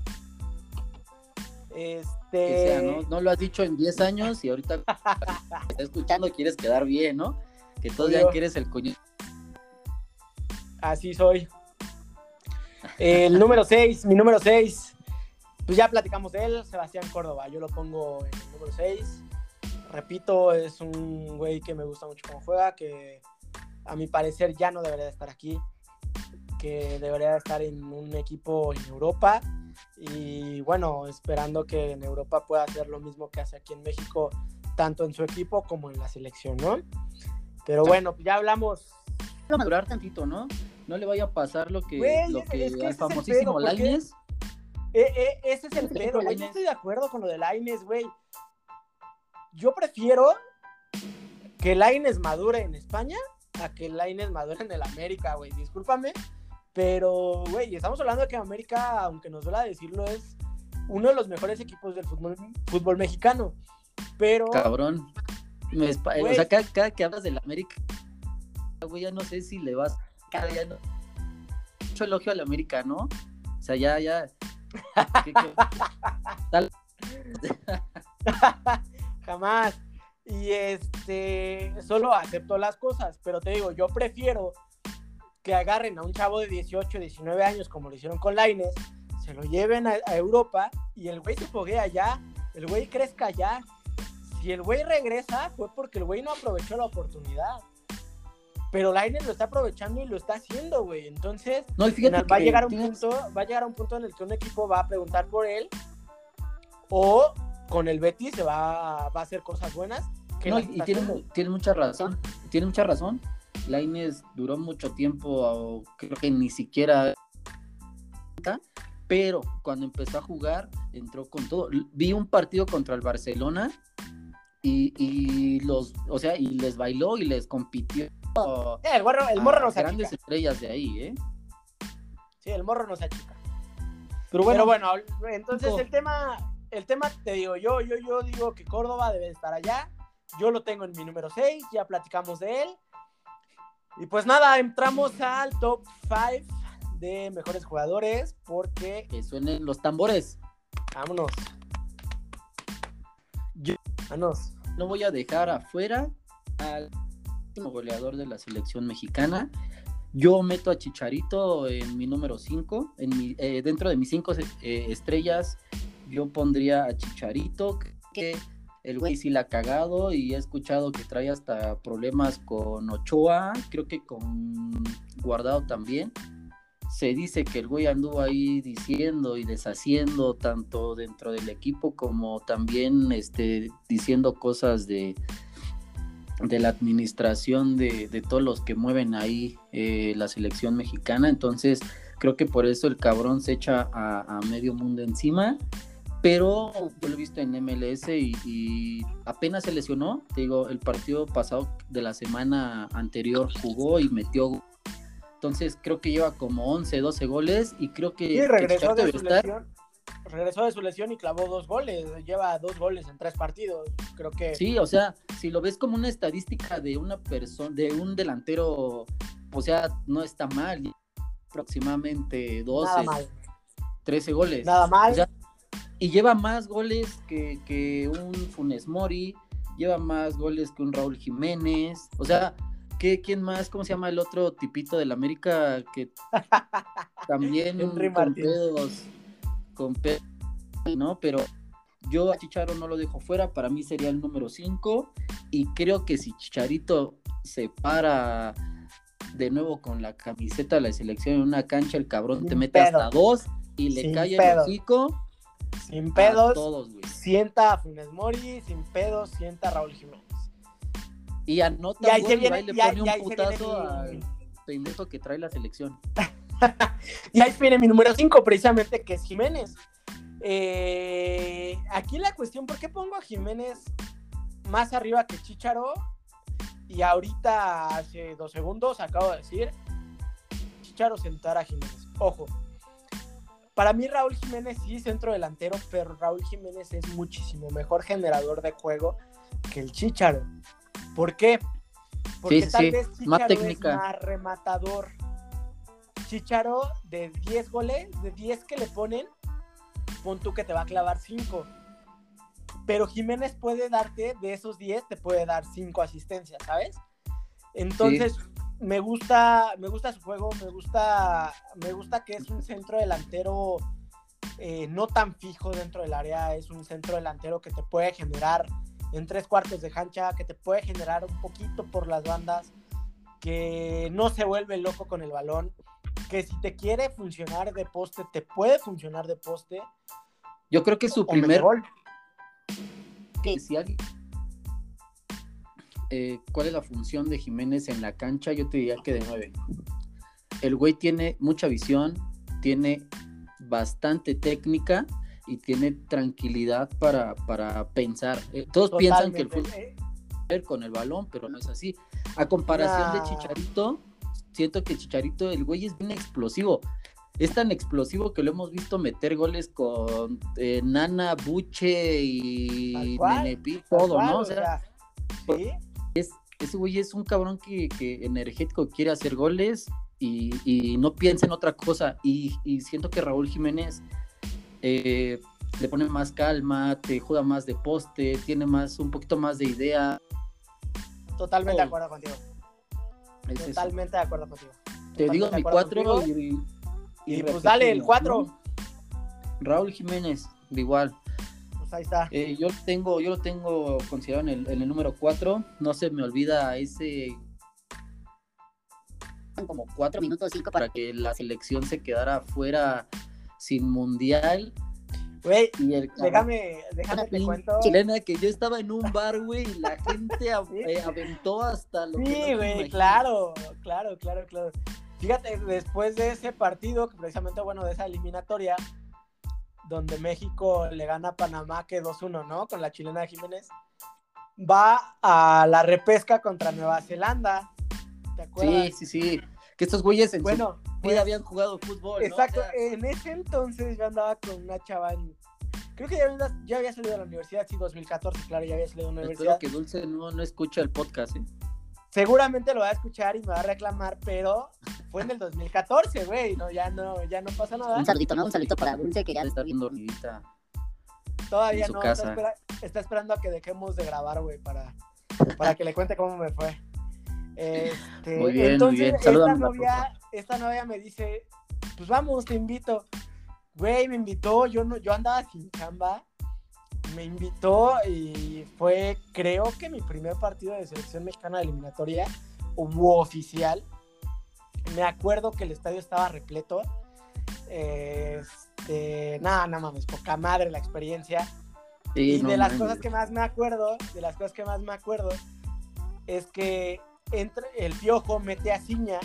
Este. ¿no? lo has dicho en 10 años y ahorita estás escuchando quieres quedar bien, ¿no? Que todavía quieres el coño. Así soy. El número 6, mi número 6. Pues ya platicamos de él, Sebastián Córdoba. Yo lo pongo en el número 6. Repito, es un güey que me gusta mucho cómo juega, que a mi parecer ya no debería estar aquí, que debería estar en un equipo en Europa. Y bueno, esperando que en Europa pueda hacer lo mismo que hace aquí en México, tanto en su equipo como en la selección, ¿no? Pero bueno, ya hablamos. madurar tantito, ¿no? No le vaya a pasar lo que, lo que, al famosísimo Lainez. Eh, eh, ese es el pedo, Yo estoy de acuerdo con lo de Lainez, güey. Yo prefiero que Lainez madure en España a que Lainez madure en el América, güey. Discúlpame. Pero, güey, estamos hablando de que América, aunque nos duela decirlo, es uno de los mejores equipos del fútbol, fútbol mexicano. Pero. Cabrón. o sea, cada, que hablas del América, güey, ya no sé si le vas. Cada día no. Mucho elogio al América, ¿no? O sea, ya, ya. Jamás. Y este, solo acepto las cosas, pero te digo, yo prefiero que agarren a un chavo de 18, 19 años, como lo hicieron con Laines, se lo lleven a, Europa y el güey se foguea allá, el güey crezca allá. Si el güey regresa, fue porque el güey no aprovechó la oportunidad. Pero Laines lo está aprovechando y lo está haciendo, güey. Entonces, no, va a llegar un punto, va a llegar a un punto en el que un equipo va a preguntar por él o con el Betis se va, va a hacer cosas buenas. no, y tiene, tiene, mucha razón, tiene mucha razón. Laines duró mucho tiempo, creo que ni siquiera, pero cuando empezó a jugar, entró con todo. Vi un partido contra el Barcelona y, los, o sea, y les bailó y les compitió. Eh, el morro, el morro nos Grandes estrellas de ahí, ¿eh? Sí, el morro nos achica. Pero bueno, bueno, entonces el tema, el tema, te digo, yo, yo, yo digo que Córdoba debe estar allá. Yo lo tengo en mi número 6, ya platicamos de él. Y pues nada, entramos al top 5 de mejores jugadores porque... Que suenen los tambores. Vámonos. Yo Vámonos. no voy a dejar afuera al goleador de la selección mexicana. Yo meto a Chicharito en mi número 5. Eh, dentro de mis 5 eh, estrellas, yo pondría a Chicharito, que el güey sí la ha cagado y he escuchado que trae hasta problemas con Ochoa, creo que con Guardado también. Se dice que el güey anduvo ahí diciendo y deshaciendo tanto dentro del equipo como también este, diciendo cosas de, de la administración de, todos los que mueven ahí eh, la selección mexicana. Entonces creo que por eso el cabrón se echa a medio mundo encima pero yo lo he visto en MLS y, apenas se lesionó. Te digo, el partido pasado de la semana anterior jugó y metió. Entonces creo que lleva como 11, 12 goles y creo que. Sí, regresó de su lesión. Regresó de su lesión y clavó dos goles. Lleva dos goles en tres partidos. Creo que. Sí, o sea, si lo ves como una estadística de una persona, de un delantero, o sea, no está mal. Aproximadamente 12, 13 goles. Nada mal y lleva más goles que, un Funes Mori, lleva más goles que un Raúl Jiménez, o sea, ¿qué, ¿quién más? ¿Cómo se llama el otro tipito del América que también con pedos, con pedos, ¿no? Pero yo a Chicharo no lo dejo fuera, para mí sería el número 5 y creo que si Chicharito se para de nuevo con la camiseta de la selección en una cancha, el cabrón te mete hasta dos y le cae el hocico sin pedos, sienta a Funes Mori, sin pedos, sienta a Raúl Jiménez. Y anota y, viene, le pone un putazo al pendejo que trae la selección. y ahí viene mi número 5, precisamente, que es Jiménez. Eh, aquí la cuestión, ¿por qué pongo a Jiménez más arriba que Chicharo? Y ahorita, hace dos segundos, acabo de decir, Chicharo sentar a Jiménez. Ojo, para mí Raúl Jiménez sí centro delantero, pero Raúl Jiménez es muchísimo mejor generador de juego que el Chicharo. ¿Por qué? Porque tal vez Chicharo más técnica. es más rematador. Chicharo de 10 goles, de 10 que le ponen, pon tú que te va a clavar 5. Pero Jiménez puede darte, de esos 10, te puede dar 5 asistencias, ¿sabes? Entonces, me gusta, me gusta su juego, me gusta, me gusta que es un centro delantero eh, no tan fijo dentro del área, es un centro delantero que te puede generar en tres cuartos de cancha, que te puede generar un poquito por las bandas, que no se vuelve loco con el balón, que si te quiere funcionar de poste, te puede funcionar de poste. Yo creo que su primer gol. Que si alguien eh, cuál es la función de Jiménez en la cancha, yo te diría que de nueve. El güey tiene mucha visión, tiene bastante técnica y tiene tranquilidad para, para pensar. Eh, todos piensan que el fútbol ver con el balón, pero no es así. A comparación de Chicharito, siento que Chicharito, el güey es bien explosivo. Es tan explosivo que lo hemos visto meter goles con eh, Nana, Buche y Nenepi, todo, ¿no? O sea, ¿sí? es, ese güey es un cabrón que, energético quiere hacer goles y, no piensa en otra cosa. Y, siento que Raúl Jiménez eh, le pone más calma, te juega más de poste, tiene más, un poquito más de idea. Totalmente de acuerdo contigo. Totalmente de acuerdo contigo. Te digo mi cuatro y, pues dale el cuatro. Raúl Jiménez, de igual ahí está. Eh, yo, lo tengo, yo lo tengo considerado en el, número 4. No se me olvida ese como 4 minutos 5 para que la selección se quedara fuera sin mundial. Güey, déjame, déjame te cuento. Chilena, que yo estaba en un bar, güey, y la gente eh, aventó hasta lo Sí, güey, claro, claro, claro, claro. Fíjate, después de ese partido, que precisamente, bueno, de esa eliminatoria, donde México le gana a Panamá que 2-1, ¿no? Con la chilena de Jiménez. Va a la repesca contra Nueva Zelanda. ¿Te acuerdas? Sí, sí, sí. Que estos güeyes en bueno, su pues, habían jugado fútbol. Exacto. En ese entonces yo andaba con una chava Creo que ya, había salido de la universidad, sí, 2014, claro, ya había salido de la universidad. Espero que Dulce no, no escucha el podcast, ¿eh? seguramente lo va a escuchar y me va a reclamar, pero fue en el 2014, güey, no, ya no, ya no pasa nada. Un saludito, ¿no? Un saludito para Dulce que ya está viendo dormidita. Todavía no, está, esperando a que dejemos de grabar, güey, para, para que le cuente cómo me fue. Este, muy bien, entonces, Esta novia, esta novia me dice, pues vamos, te invito. Güey, me invitó, yo no, yo andaba sin chamba me invitó y fue, creo que mi primer partido de selección mexicana de eliminatoria, hubo oficial. Me acuerdo que el estadio estaba repleto. Este, nada, nada mames, poca madre la experiencia. y de las cosas que más me acuerdo, de las cosas que más me acuerdo, es que entre, el piojo mete a Ciña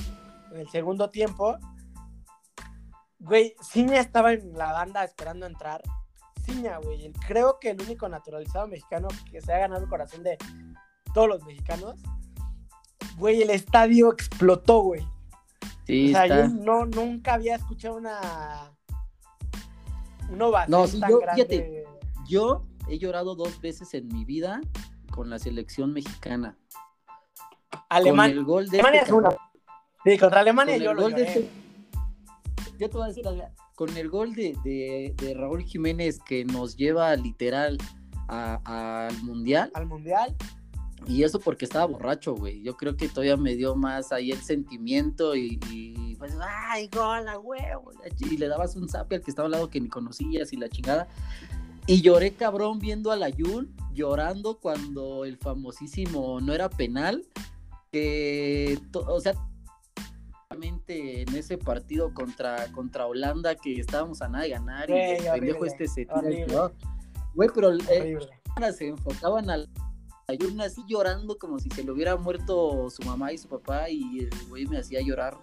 en el segundo tiempo. Güey, Ciña estaba en la banda esperando entrar güey. Creo que el único naturalizado mexicano que se ha ganado el corazón de todos los mexicanos. Güey, el estadio explotó, güey. Sí, o sea, yo no, nunca había escuchado una. Una no, yo, Fíjate, yo he llorado dos veces en mi vida con la selección mexicana. Alemania. el gol de Alemania este es una. Sí, contra Alemania yo lo este Yo te voy a decir, con el gol de, Raúl Jiménez que nos lleva literal al Mundial. Al Mundial. Y eso porque estaba borracho, güey. Yo creo que todavía me dio más ahí el sentimiento y, pues, ay, gol, a huevo. Y le dabas un zape al que estaba al lado que ni conocías y la chingada. Y lloré cabrón viendo a la Yul, llorando cuando el famosísimo no era penal. Que, o sea, en ese partido contra, contra Holanda que estábamos a nada de ganar y el pendejo este se tira Güey, pero eh, se enfocaban al Ayurna así llorando como si se le hubiera muerto su mamá y su papá y el güey me hacía llorar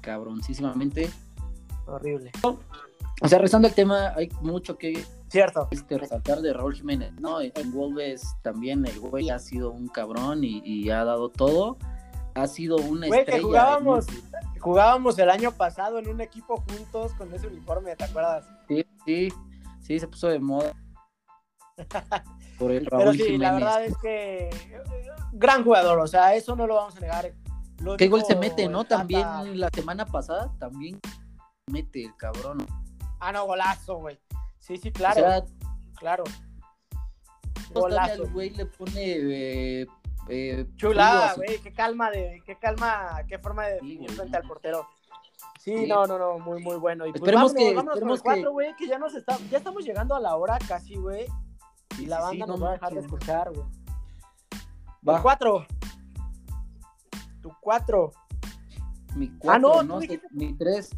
cabroncísimamente. Horrible. O sea, rezando el tema, hay mucho que Cierto. Este, resaltar de Raúl Jiménez, ¿no? En Wolves también el güey ha sido un cabrón y, y ha dado todo ha sido una Güey, Que jugábamos, jugábamos el año pasado en un equipo juntos con ese uniforme, ¿te acuerdas? Sí, sí, sí, se puso de moda. Por el Raúl Pero sí, la verdad es que gran jugador, o sea, eso no lo vamos a negar. ¿Qué gol se mete, no? También la semana pasada, también mete el cabrón. Ah, no, golazo, güey. Sí, sí, claro. O sea, claro. Golazo. Güey le pone eh, Eh, Chulada, güey, qué calma, de, qué calma, qué forma de definir frente al portero. Sí, no, no, no, muy, muy bueno. Y pues esperemos vámonos, que, vámonos esperemos con el cuatro, güey, que... ya nos está, ya estamos llegando a la hora casi, güey. Y la banda sí, nos no va a dejar de escuchar, güey. Va. Cuatro. Tu cuatro. Mi cuatro, Ah, no, no, dijiste- mi tres.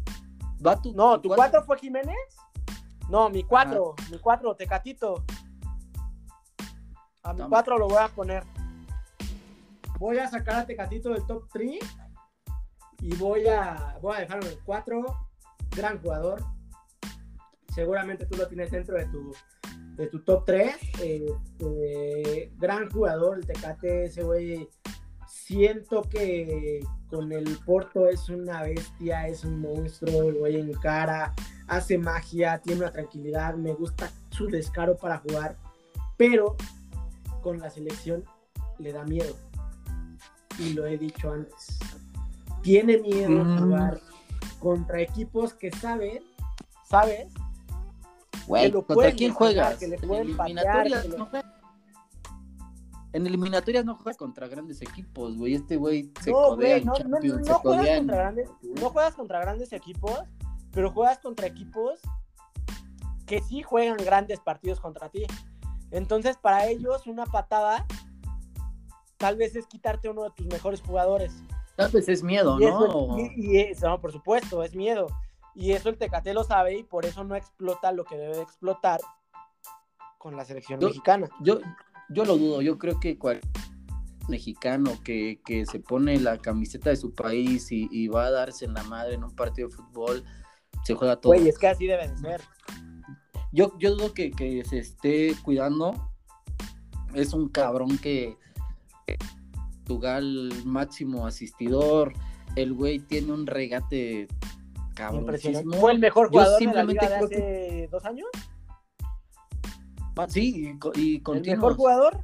Va tu, No, ¿tu cuatro fue Jiménez? No, mi cuatro, mi cuatro, Tecatito. A mi Toma. cuatro lo voy a poner. Voy a sacar a Tecatito del top 3 y voy a, voy a dejarlo en el 4. Gran jugador. Seguramente tú lo tienes dentro de tu, de tu top 3. gran jugador, el Tecate, ese güey. Siento que con el Porto es una bestia, es un monstruo, el güey encara, hace magia, tiene una tranquilidad, me gusta su descaro para jugar, pero con la selección le da miedo. Y lo he dicho antes. Tiene miedo Mm. jugar contra equipos que saben, ¿sabes? Güey, ¿contra quién juegas? que le En pueden patear, eliminatorias que le- no juegas. En eliminatorias no juegas contra grandes equipos, güey. Este güey se no, codea no, no, Champions, no se juegas codea en- contra grandes, no juegas contra grandes equipos, pero juegas contra equipos que sí juegan grandes partidos contra ti. Entonces, para ellos, una patada tal vez es quitarte uno de tus mejores jugadores. Tal vez es miedo, y ¿no? y, y no, por supuesto, es miedo. Y eso el Tecate lo sabe y por eso no explota lo que debe de explotar con la selección Yo- mexicana. Yo, yo lo dudo, yo creo que cual mexicano que, que se pone la camiseta de su país y, y va a darse en la madre en un partido de fútbol, se juega todo. Güey, es que así debe de ser. Yo, yo dudo que, que se esté cuidando. Es un cabrón que Tugal máximo asistidor. El güey tiene un regate cabrón. Impresionante. Fue el mejor Yo jugador de la simplemente liga de hace dos años. Sí, y, y El mejor jugador.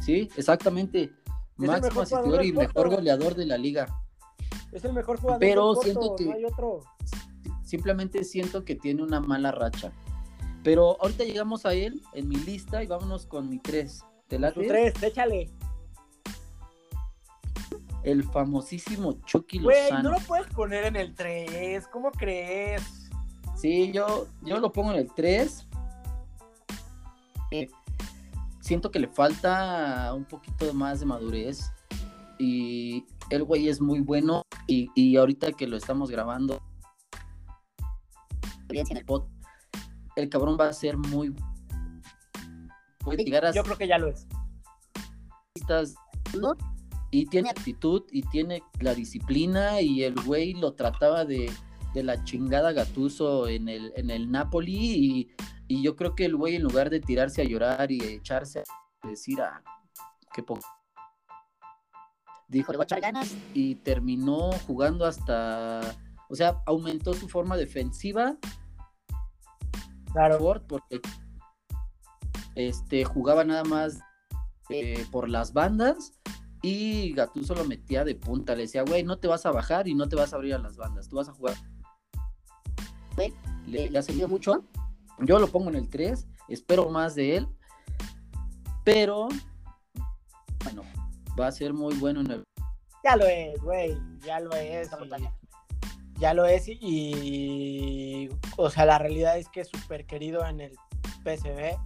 Sí, exactamente. Máximo asistidor y mejor Porto. goleador de la liga. Es el mejor jugador. Pero del Porto, siento que- No hay otro. Simplemente siento que tiene una mala racha. Pero ahorita llegamos a él en mi lista y vámonos con mi tres. ¿Te Tu late? tres, échale. El famosísimo Chucky Güey, Lozano. no lo puedes poner en el 3. ¿Cómo crees? Sí, yo, yo lo pongo en el 3. siento que le falta un poquito más de madurez. Y el güey es muy bueno. Y, y ahorita que lo estamos grabando en el cabrón va a ser muy. Puede llegar a Yo creo que ya lo es. listas, y tiene actitud y tiene la disciplina y el güey lo trataba de, de la chingada Gatuso en el, en el Napoli y, y yo creo que el güey en lugar de tirarse a llorar y echarse a decir a qué poco dijo le voy a echar ganas. y terminó jugando hasta o sea aumentó su forma defensiva Claro. Ford porque este jugaba nada más eh, por las bandas y Gattuso lo metía de punta, le decía, güey, no te vas a bajar y no te vas a abrir a las bandas, tú vas a jugar. Güey, le, le ha servido mucho. Yo lo pongo en el 3, espero más de él, pero bueno, va a ser muy bueno en el... Ya lo es, güey. Ya lo es. y- ya lo es y, y, o sea, la realidad es que es súper querido en el PSV,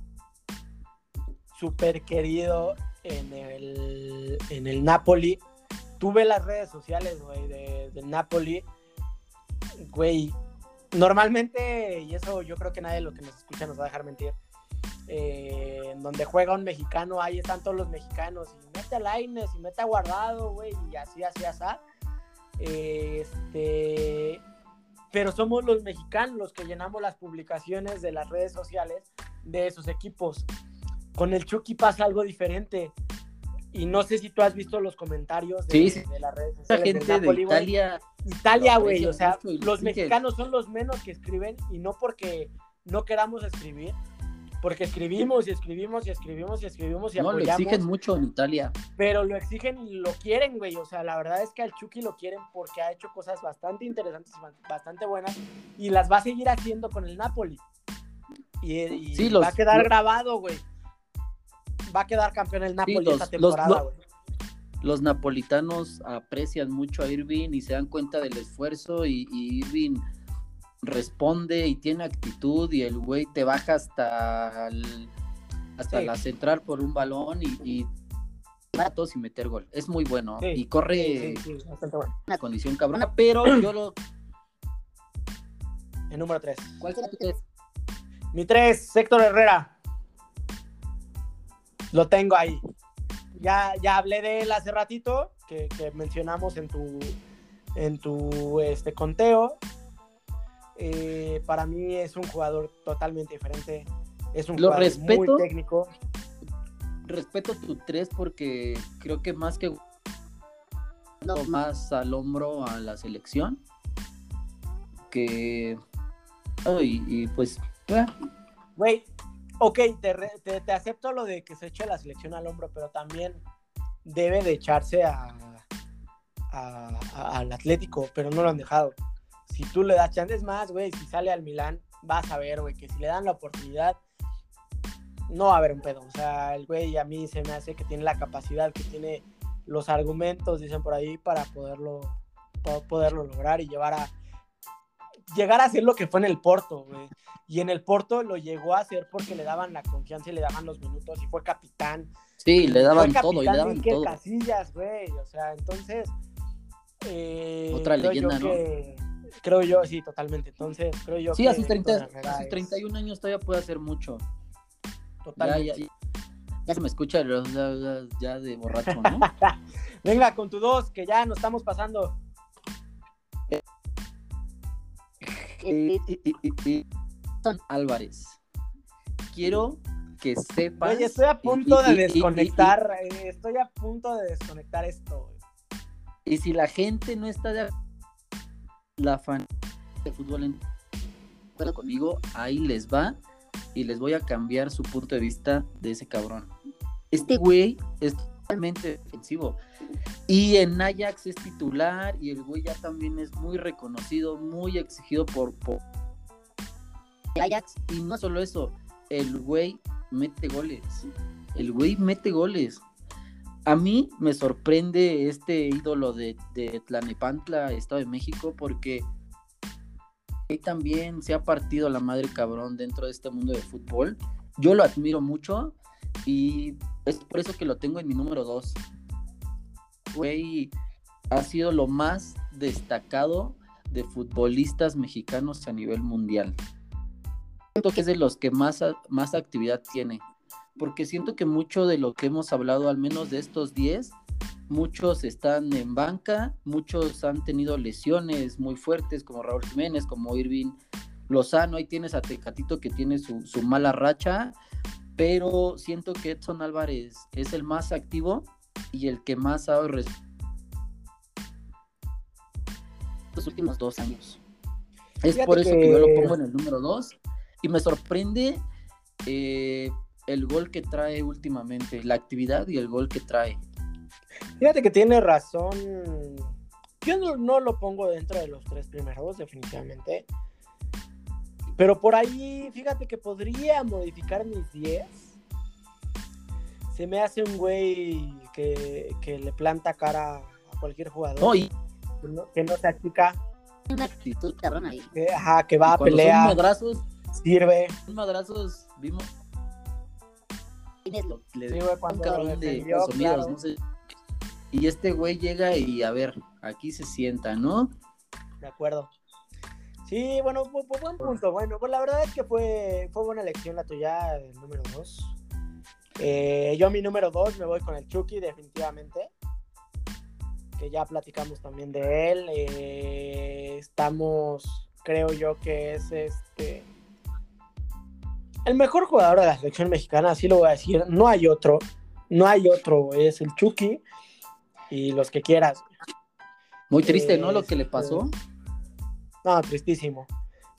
súper querido en el, en el Napoli. Tuve las redes sociales, güey, de, del Napoli. Güey, normalmente, y eso yo creo que nadie de los que nos escucha nos va a dejar mentir, eh, en donde juega un mexicano, ahí están todos los mexicanos, y mete a Laines, y mete a Guardado, güey, y así, así, así. Este, pero somos los mexicanos los que llenamos las publicaciones de las redes sociales de esos equipos. Con el Chucky pasa algo diferente. Y no sé si tú has visto los comentarios de, Sí, sí. de las redes sociales. del gente de Napoli, güey. Italia, Italia, lo güey. O sea, lo los mexicanos son los menos que escriben y no porque no queramos escribir, porque escribimos y escribimos y escribimos y escribimos y no, lo apoyamos exigen mucho en Italia. pero lo exigen y lo quieren, güey. O sea, la verdad es que al Chucky lo quieren porque ha hecho cosas bastante interesantes y ba- bastante buenas y las va a seguir haciendo con el Napoli. Y, y Sí, los- va a quedar los- grabado, güey. Va a quedar campeón el Napoli los- esta temporada, los- los napolitanos aprecian mucho a Irving y se dan cuenta del esfuerzo y, Irving responde y tiene actitud y el güey te baja hasta, hasta la central por un balón y, y y meter gol. Es muy bueno y corre una condición cabrona, pero yo lo... El número 3. ¿Cuál será tu 3? Mi 3, Héctor Herrera. Lo tengo ahí ya, ya hablé de él hace ratito, que, mencionamos en tu, en tu este, conteo. Eh, para mí es un jugador totalmente diferente. Es un jugador muy técnico. Respeto tu 3 porque creo que más que no. más al hombro a la selección que y, pues güey ok, te, acepto lo de que se eche la selección al hombro, pero también debe de echarse a, al Atlético, pero no lo han dejado. Si tú le das chances más, güey, si sale al Milán, vas a ver, güey, que si le dan la oportunidad, no va a haber un pedo. O sea, el güey a mí se me hace que tiene la capacidad, que tiene los argumentos, dicen por ahí, para poderlo, poderlo lograr y llevar a, llegar a hacer lo que fue en el Porto, güey. Y en el Porto lo llegó a hacer porque le daban la confianza y le daban los minutos y fue capitán. Sí, le daban todo y le daban todo. Casillas, güey. O sea, entonces. Eh, Otra leyenda, ¿no? creo yo, sí, totalmente. Entonces, creo yo sí, a sus, 30, a sus 31 años todavía puede hacer mucho. Totalmente. Ya, se me escucha ya, ya de borracho, ¿no? Venga, con tu dos, que ya nos estamos pasando. Son Álvarez. Quiero que sepas. Oye, estoy a punto de desconectar. Eh, estoy a punto de desconectar esto. Y si la gente no está de la fan de fútbol en conmigo, ahí les va y les voy a cambiar su punto de vista de ese cabrón. Este güey es totalmente defensivo. Y en Ajax es titular y el güey ya también es muy reconocido, muy exigido por, Ajax. Y no solo eso, el güey mete goles. El güey mete goles. A mí me sorprende este ídolo de, de Tlanepantla, Estado de México, porque también se ha partido la madre cabrón dentro de este mundo de fútbol. Yo lo admiro mucho y es por eso que lo tengo en mi número 2. Güey, ha sido lo más destacado de futbolistas mexicanos a nivel mundial. Siento que es de los que más, más actividad tiene, porque siento que mucho de lo que hemos hablado, al menos de estos 10, muchos están en banca, muchos han tenido lesiones muy fuertes, como Raúl Jiménez, como Irving Lozano, ahí tienes a Tecatito que tiene su, su mala racha, pero siento que Edson Álvarez es el más activo y el que más ha los últimos dos años. Es por eso que... yo lo pongo en el número dos y me sorprende eh, el gol que trae últimamente, la actividad y el gol que trae. Fíjate que tiene razón. Yo no, no lo pongo dentro de los tres primeros, definitivamente. Pero por ahí, fíjate que podría modificar mis 10. Se me hace un güey que, le planta cara a cualquier jugador. que, no, se achica. Una actitud cabrón ahí. Que, ajá, que va a pelear. Madrazos. Sirve. Son madrazos, vimos. Un cabrón de no sé. Y este güey llega y a ver, aquí se sienta, ¿no? De acuerdo. Sí, bueno, fue, buen punto. Bueno, pues la verdad es que fue, fue buena elección la tuya, el número 2. Eh, yo a mi número 2 me voy con el Chucky, definitivamente. Que ya platicamos también de él. Eh, estamos, creo yo que es este. El mejor jugador de la selección mexicana, así lo voy a decir. No hay otro. No hay otro. Es el Chucky. Y los que quieras. Muy triste, ¿no? Lo que le pasó. Este, no, tristísimo.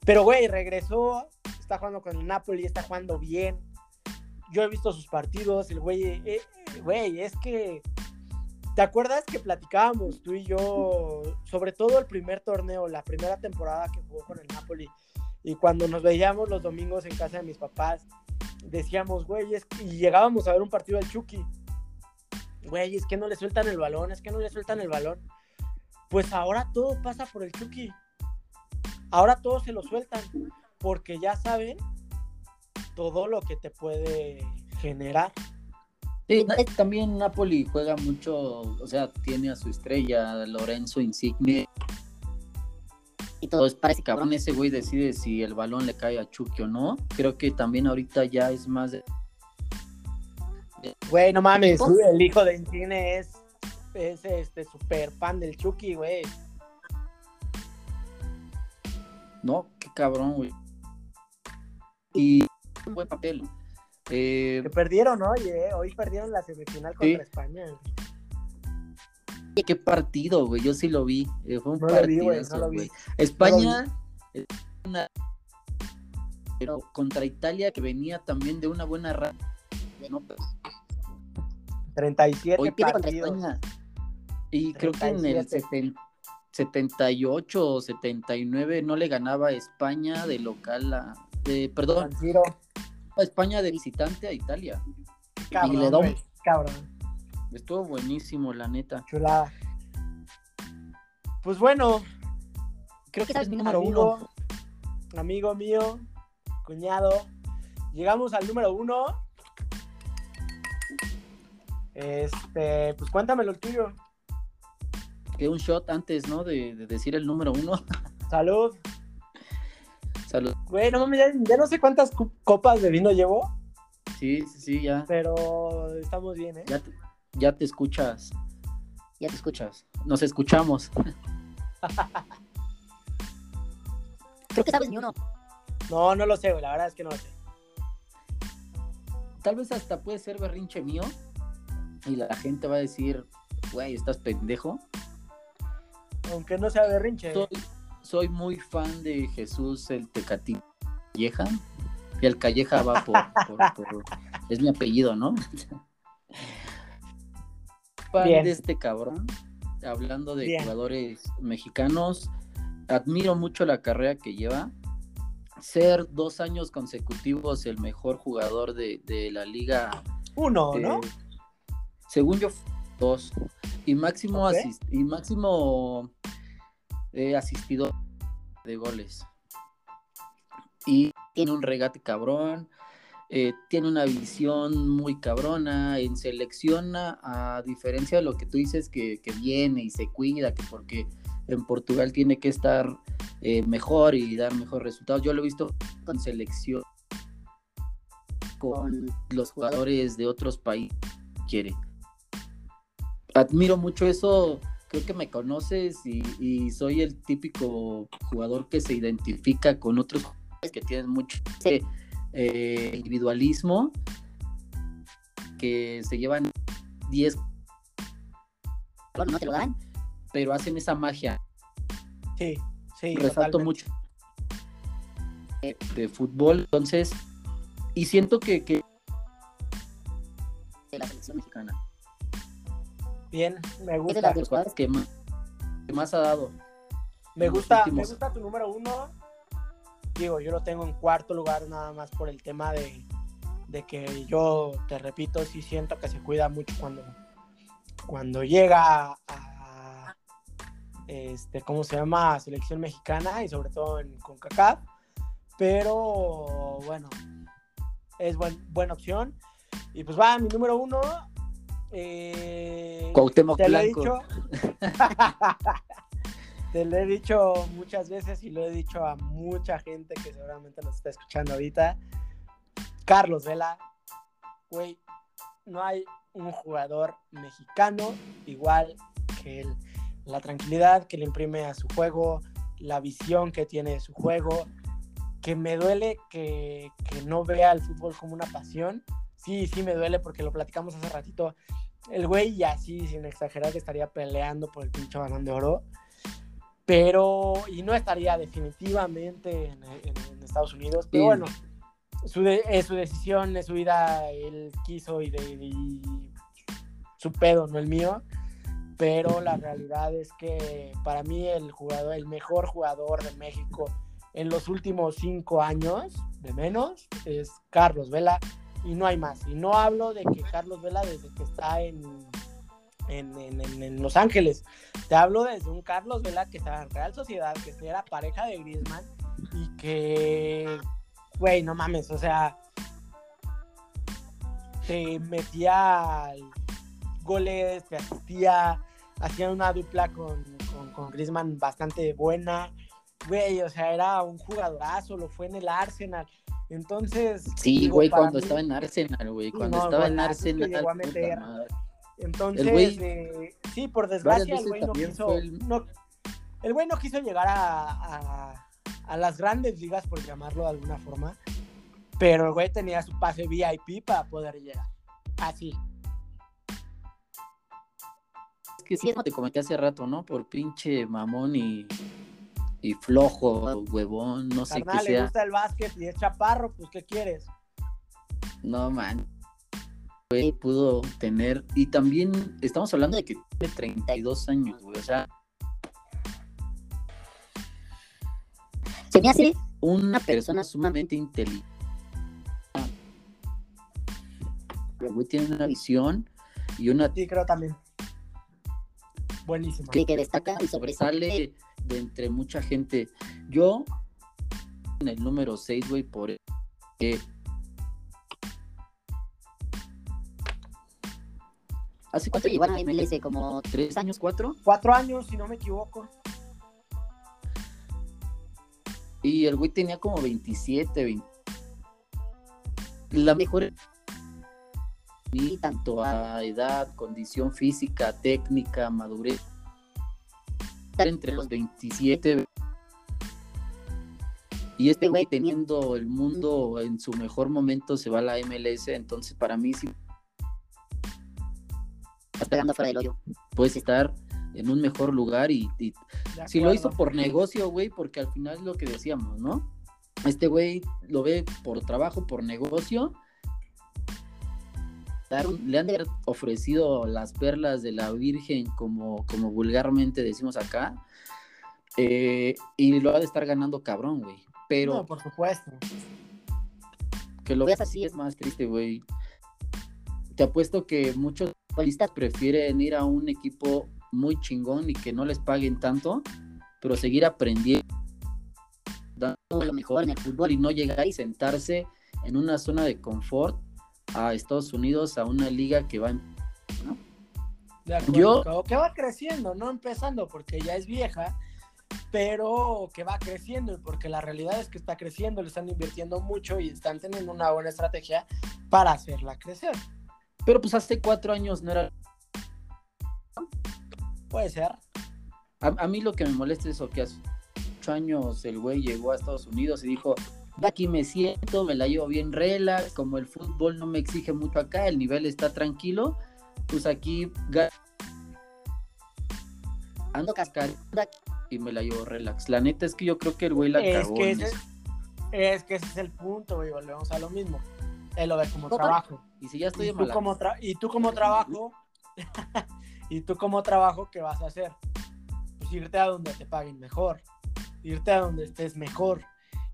Pero, güey, regresó, está jugando con el Napoli, está jugando bien. Yo he visto sus partidos, el güey, eh, eh, güey, es que, ¿te acuerdas que platicábamos tú y yo, sobre todo el primer torneo, la primera temporada que jugó con el Napoli, y cuando nos veíamos los domingos en casa de mis papás, decíamos, güey, es y llegábamos a ver un partido del Chucky. güey, es que no le sueltan el balón, es que no le sueltan el balón. Pues ahora todo pasa por el Chucky. Ahora todos se lo sueltan porque ya saben todo lo que te puede generar. Sí, también Napoli juega mucho, o sea, tiene a su estrella, Lorenzo Insigne. Y todo es parece cabrón ese güey decide si el balón le cae a Chucky o no. Creo que también ahorita ya es más de... Güey, no mames, el hijo de Insigne es, es este super fan del Chucky, güey. No, qué cabrón, güey. Y un buen papel. Eh, que perdieron hoy, ¿eh? Hoy perdieron la semifinal contra España. Qué partido, güey. Yo sí lo vi. Eh, fue un partido, güey. España, pero contra Italia, que venía también de una buena racha. No, 37 hoy partidos. Y creo que en el 78 o 79 no le ganaba a España de local a. De, perdón. España de visitante a Italia. Cabrón, y le cabrón. Estuvo buenísimo, la neta. Chulada. Pues bueno. Creo que es mi número uno. Amigo mío, cuñado. Llegamos al número uno. Este, pues cuéntamelo el tuyo. Que un shot antes, ¿no? De, de decir el número uno. Salud. Salud. Güey, no mames, ya, no sé cuántas copas de vino llevo. Sí, sí, sí, ya. Pero estamos bien, ¿eh? Ya te, escuchas. Ya te escuchas. Nos escuchamos. Creo que sabes ni uno. No, no lo sé, güey. La verdad es que no lo sé. Tal vez hasta puede ser berrinche mío. Y la gente va a decir, güey, estás pendejo. Aunque no sea berrinche soy muy fan de Jesús el Tecatín Calleja. Y el Calleja va por, es mi apellido, ¿no? fan de este cabrón. Hablando de jugadores mexicanos, admiro mucho la carrera que lleva. Ser dos años consecutivos el mejor jugador de, la liga. Uno, ¿no? Según yo, dos. Y máximo, y máximo he asistido de goles. Y tiene un regate cabrón, eh, tiene una visión muy cabrona, en selecciona, a diferencia de lo que tú dices que, viene y se cuida, que porque en Portugal tiene que estar eh, mejor y dar mejores resultados. Yo lo he visto con selección, con los jugadores de otros países, quiere. Admiro mucho eso creo que me conoces y, soy el típico jugador que se identifica con otros jugadores que tienen mucho eh, individualismo, que se llevan 10 no te lo dan, pero hacen esa magia. Sí, sí. Resalto mucho de, fútbol, entonces, y siento que, que la selección mexicana Bien, me gusta. que más, ha dado. Me gusta, me gusta tu número uno. Digo, yo lo tengo en cuarto lugar nada más por el tema de, que yo, te repito, sí siento que se cuida mucho cuando, cuando llega a, este, ¿cómo se llama? Selección mexicana y sobre todo en CONCACAF. Pero bueno, es buena opción. Y pues va, mi número uno, eh, te Lo he dicho, te lo he dicho muchas veces y lo he dicho a mucha gente que seguramente nos está escuchando ahorita. Carlos Vela, güey, no hay un jugador mexicano igual que él. La tranquilidad que le imprime a su juego, la visión que tiene de su juego, que me duele que, que no vea el fútbol como una pasión. Sí, sí me duele porque lo platicamos hace ratito el güey ya sí, sin exagerar, que estaría peleando por el pinche balón de oro. Pero, y no estaría definitivamente en, Estados Unidos. Pero bueno, su es su decisión, es su vida, él quiso y, de, su pedo, no el mío. Pero la realidad es que para mí el jugador, el mejor jugador de México en los últimos cinco años, de menos, es Carlos Vela y no hay más. Y no hablo de que Carlos Vela desde que está en, en, Los Ángeles. Te hablo desde un Carlos Vela que estaba en Real Sociedad, que era pareja de Griezmann y que, güey, no mames, o sea, te metía goles, te asistía, hacía una dupla con, con, Griezmann bastante buena. Güey, o sea, era un jugadorazo, lo fue en el Arsenal. Entonces. Sí, güey, cuando estaba en Arsenal, güey. Cuando estaba en Arsenal. Entonces, eh, sí, por desgracia, el güey no quiso. El... güey no quiso llegar a, a, las grandes ligas, por llamarlo de alguna forma. Pero el güey tenía su pase VIP para poder llegar. Así. Es que sí, como te comenté hace rato, ¿no? Por pinche mamón y, y flojo, huevón, no sé qué sea. le gusta el básquet y es chaparro, pues ¿qué quieres? No, man. Güey, pudo tener. Y también estamos hablando de que tiene 32 años, güey. O sea. Se me hace una persona sumamente inteligente güey tiene una visión y una... Sí, creo también. Buenísimo. Que, destaca y sobresale de entre mucha gente. Yo, en el número 6, güey, por... Eh, ¿Hace cuánto llevaron a MLS? ¿Como tres años, cuatro? Cuatro años, si no me equivoco. Y el güey tenía como 27, 20. La mejor y tanto a edad, condición física, técnica, madurez. Entre los 27 y este güey teniendo el mundo en su mejor momento se va a la MLS, entonces para mí sí estás pegando fuera del hoyo. Puedes estar en un mejor lugar y, si lo hizo por negocio, güey, porque al final es lo que decíamos, ¿no? Este güey lo ve por trabajo, por negocio le han ofrecido las perlas de la Virgen, como, como vulgarmente decimos acá, eh, y lo ha de estar ganando cabrón, güey. Pero. No, por supuesto. Que lo veas así es más triste, güey. Te apuesto que muchos futbolistas prefieren ir a un equipo muy chingón y que no les paguen tanto, pero seguir aprendiendo, dando lo mejor en el fútbol y no llegar y sentarse en una zona de confort a Estados Unidos a una liga que va ¿no? Yo... que va creciendo, no empezando porque ya es vieja, pero que va creciendo y porque la realidad es que está creciendo, le están invirtiendo mucho y están teniendo una buena estrategia para hacerla crecer. Pero pues hace cuatro años no era... Puede ser. A, mí lo que me molesta es que hace ocho años el güey llegó a Estados Unidos y dijo, aquí me siento, me la llevo bien relax, como el fútbol no me exige mucho acá, el nivel está tranquilo, pues aquí ando cascarita y me la llevo relax. La neta es que yo creo que el güey la es cagó. Que ese, es que ese es el punto, güey, volvemos a lo mismo. Él lo ve como trabajo. Y si ya estoy tú como Y tú como trabajo, y tú como trabajo, ¿qué vas a hacer? Pues irte a donde te paguen mejor, irte a donde estés mejor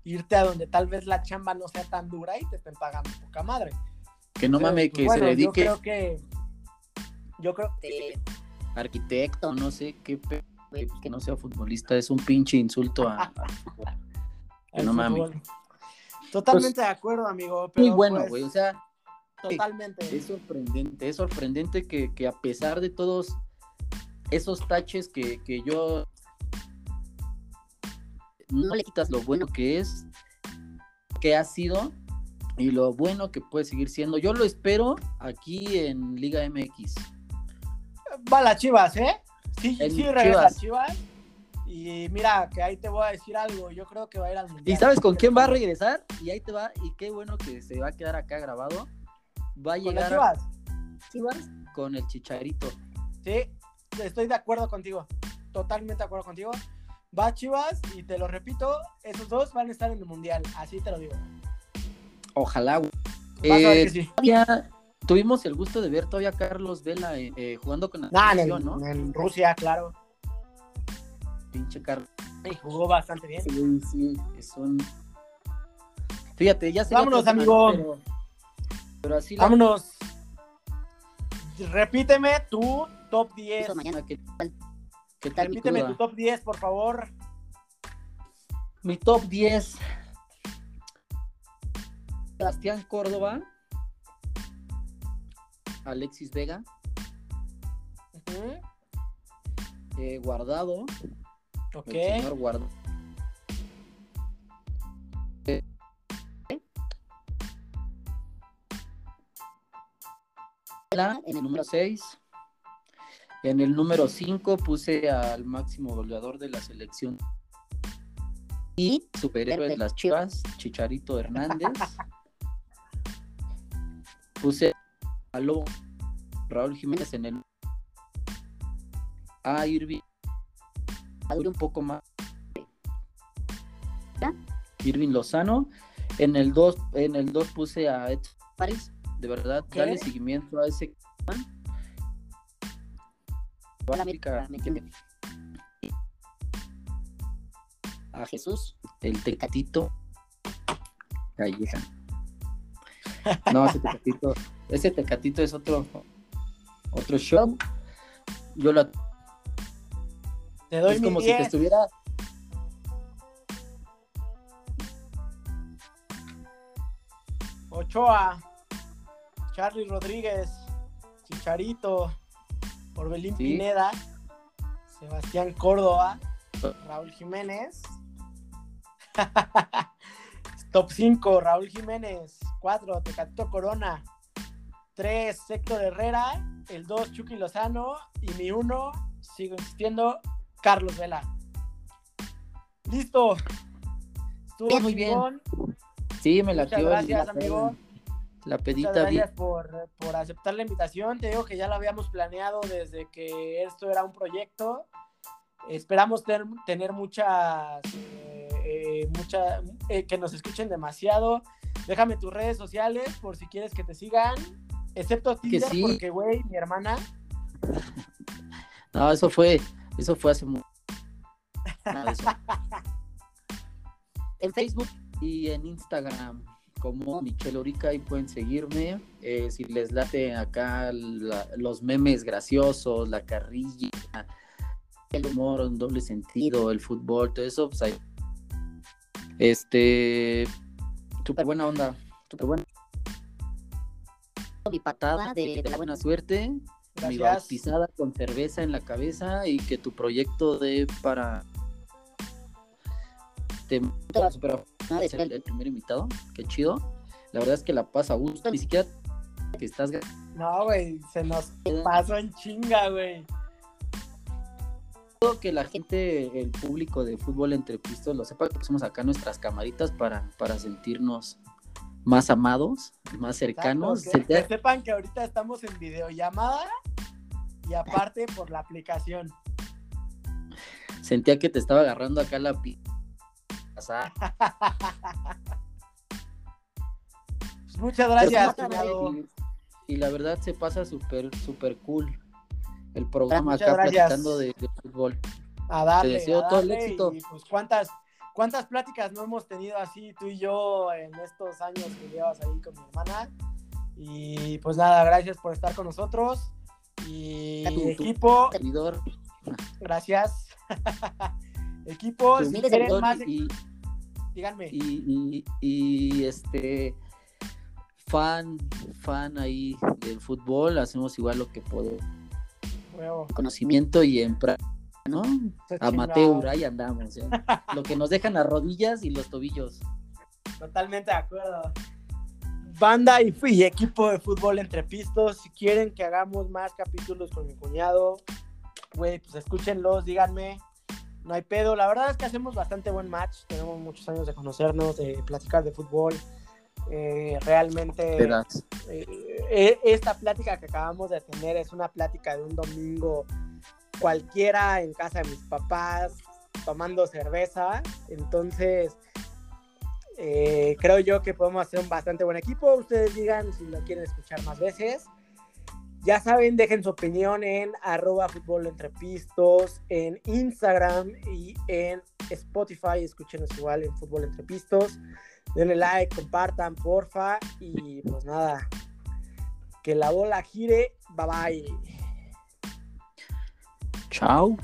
irte a donde tal vez la chamba no sea tan dura y te estén pagando poca madre. Que no mames, que se dedique. Yo creo que. Yo creo que. Arquitecto, no sé qué. Que no sea futbolista, es un pinche insulto a. que no mames. Totalmente pues, de acuerdo, amigo. muy bueno, pues, güey. o sea. Totalmente. Es sorprendente, es sorprendente que, que a pesar de todos esos taches que, que yo no le quitas lo bueno que es, que ha sido y lo bueno que puede seguir siendo. Yo lo espero aquí en Liga MX. Va la Chivas, ¿eh? Sí, sí regresa Chivas. Chivas. Y mira, que ahí te voy a decir algo. Yo creo que va a ir al mundial. ¿Y sabes con quién va a regresar? Y ahí te va. Y qué bueno que se va a quedar acá grabado. Va a llegar. Chivas? Chivas con el chicharito. Sí, estoy de acuerdo contigo. Totalmente de acuerdo contigo va Chivas y te lo repito, esos dos van a estar en el mundial, así te lo digo. Ojalá. Eh, tuvimos el gusto de ver todavía a Carlos Vela eh, eh, jugando con la selección, ¿no? En Rusia, claro. Pinche Carlos. jugó bastante bien. Sí, sí, es un... Fíjate, ya se Vámonos, amigo. Pero, así Vámonos. Repíteme tú top 10. Mañana, ¿qué, qué tal Repíteme tu top 10, por favor. Mi top 10. Sebastián Córdoba. Alexis Vega. eh, guardado. Ok. El señor Guardado. En el número 6. En el número 5 puse al máximo goleador de la selección. Y superhéroe de las Chivas, Chicharito Hernández. Puse a Raúl Jiménez en el a Irving. Un poco más. Irving Lozano. En el 2 en el 2 puse a Ed Paris de verdad dale seguimiento a ese a Jesús, el tecatito Calleja. No, ese tecatito, ese tecatito es otro otro show. Yo lo te doy es como si te estuviera Ochoa, Charlie Rodríguez, Chicharito, Orbelín Pineda, Sebastián Córdoba, Raúl Jiménez. Top 5, Raúl Jiménez. 4, Tecatito Corona. 3, Héctor Herrera. El 2, Chucky Lozano. Y mi 1, sigo insistiendo, Carlos Vela. Listo. Estuvo muy bien. Sí, me la Muchas gracias, amigo. La pedita. Muchas gracias por, por, aceptar la invitación. Te digo que ya lo habíamos planeado desde que esto era un proyecto. Esperamos tener muchas, eh, eh, mucha, eh, que nos escuchen demasiado. Déjame tus redes sociales por si quieres que te sigan, excepto Tinder, porque, güey, mi hermana. No, eso fue, eso fue hace mucho. en Facebook y en Instagram como Michelle Orica y pueden seguirme. si les late acá los memes graciosos, la carrilla, el humor en doble sentido, el fútbol, todo eso, pues ahí. Este, súper buena onda, súper buena. Mi patada de, la buena suerte, mi bautizada con cerveza en la cabeza y que tu proyecto de para te super el, el primer invitado, qué chido. La verdad es que la pasa a gusto, ni siquiera que estás No, güey, se nos pasó en chinga, güey que la gente, el público de fútbol entre pistos lo sepa, que somos acá nuestras camaritas para, para sentirnos más amados, más cercanos. que, sepan que ahorita estamos en videollamada y aparte por la aplicación. Sentía que te estaba agarrando acá la Pues muchas gracias. Y, y, la verdad se pasa súper, súper cool el programa acá platicando de, fútbol. A darle, Te deseo todo el éxito. pues cuántas, cuántas pláticas no hemos tenido así tú y yo en estos años que llevas ahí con mi hermana. Y pues nada, gracias por estar con nosotros. Y equipo. Gracias. equipo, pues más. Y, díganme. Y, y, este fan, fan ahí del fútbol, hacemos igual lo que podemos conocimiento y en ¿no? Amateur, ahí andamos. ¿eh? Lo que nos dejan las rodillas y los tobillos. Totalmente de acuerdo. Banda y, y, equipo de fútbol entre pistos, si quieren que hagamos más capítulos con mi cuñado, güey, pues escúchenlos, díganme. No hay pedo. La verdad es que hacemos bastante buen match. Tenemos muchos años de conocernos, de platicar de fútbol. Eh, realmente eh, eh, esta plática que acabamos de tener es una plática de un domingo cualquiera en casa de mis papás tomando cerveza entonces creo yo que podemos hacer un bastante buen equipo ustedes digan si lo quieren escuchar más veces ya saben, dejen su opinión en arroba fútbol en Instagram y en Spotify. Escúchenos igual en fútbol entre pistos denle like, compartan, porfa. Y pues nada, que la bola gire. Bye bye. Chao.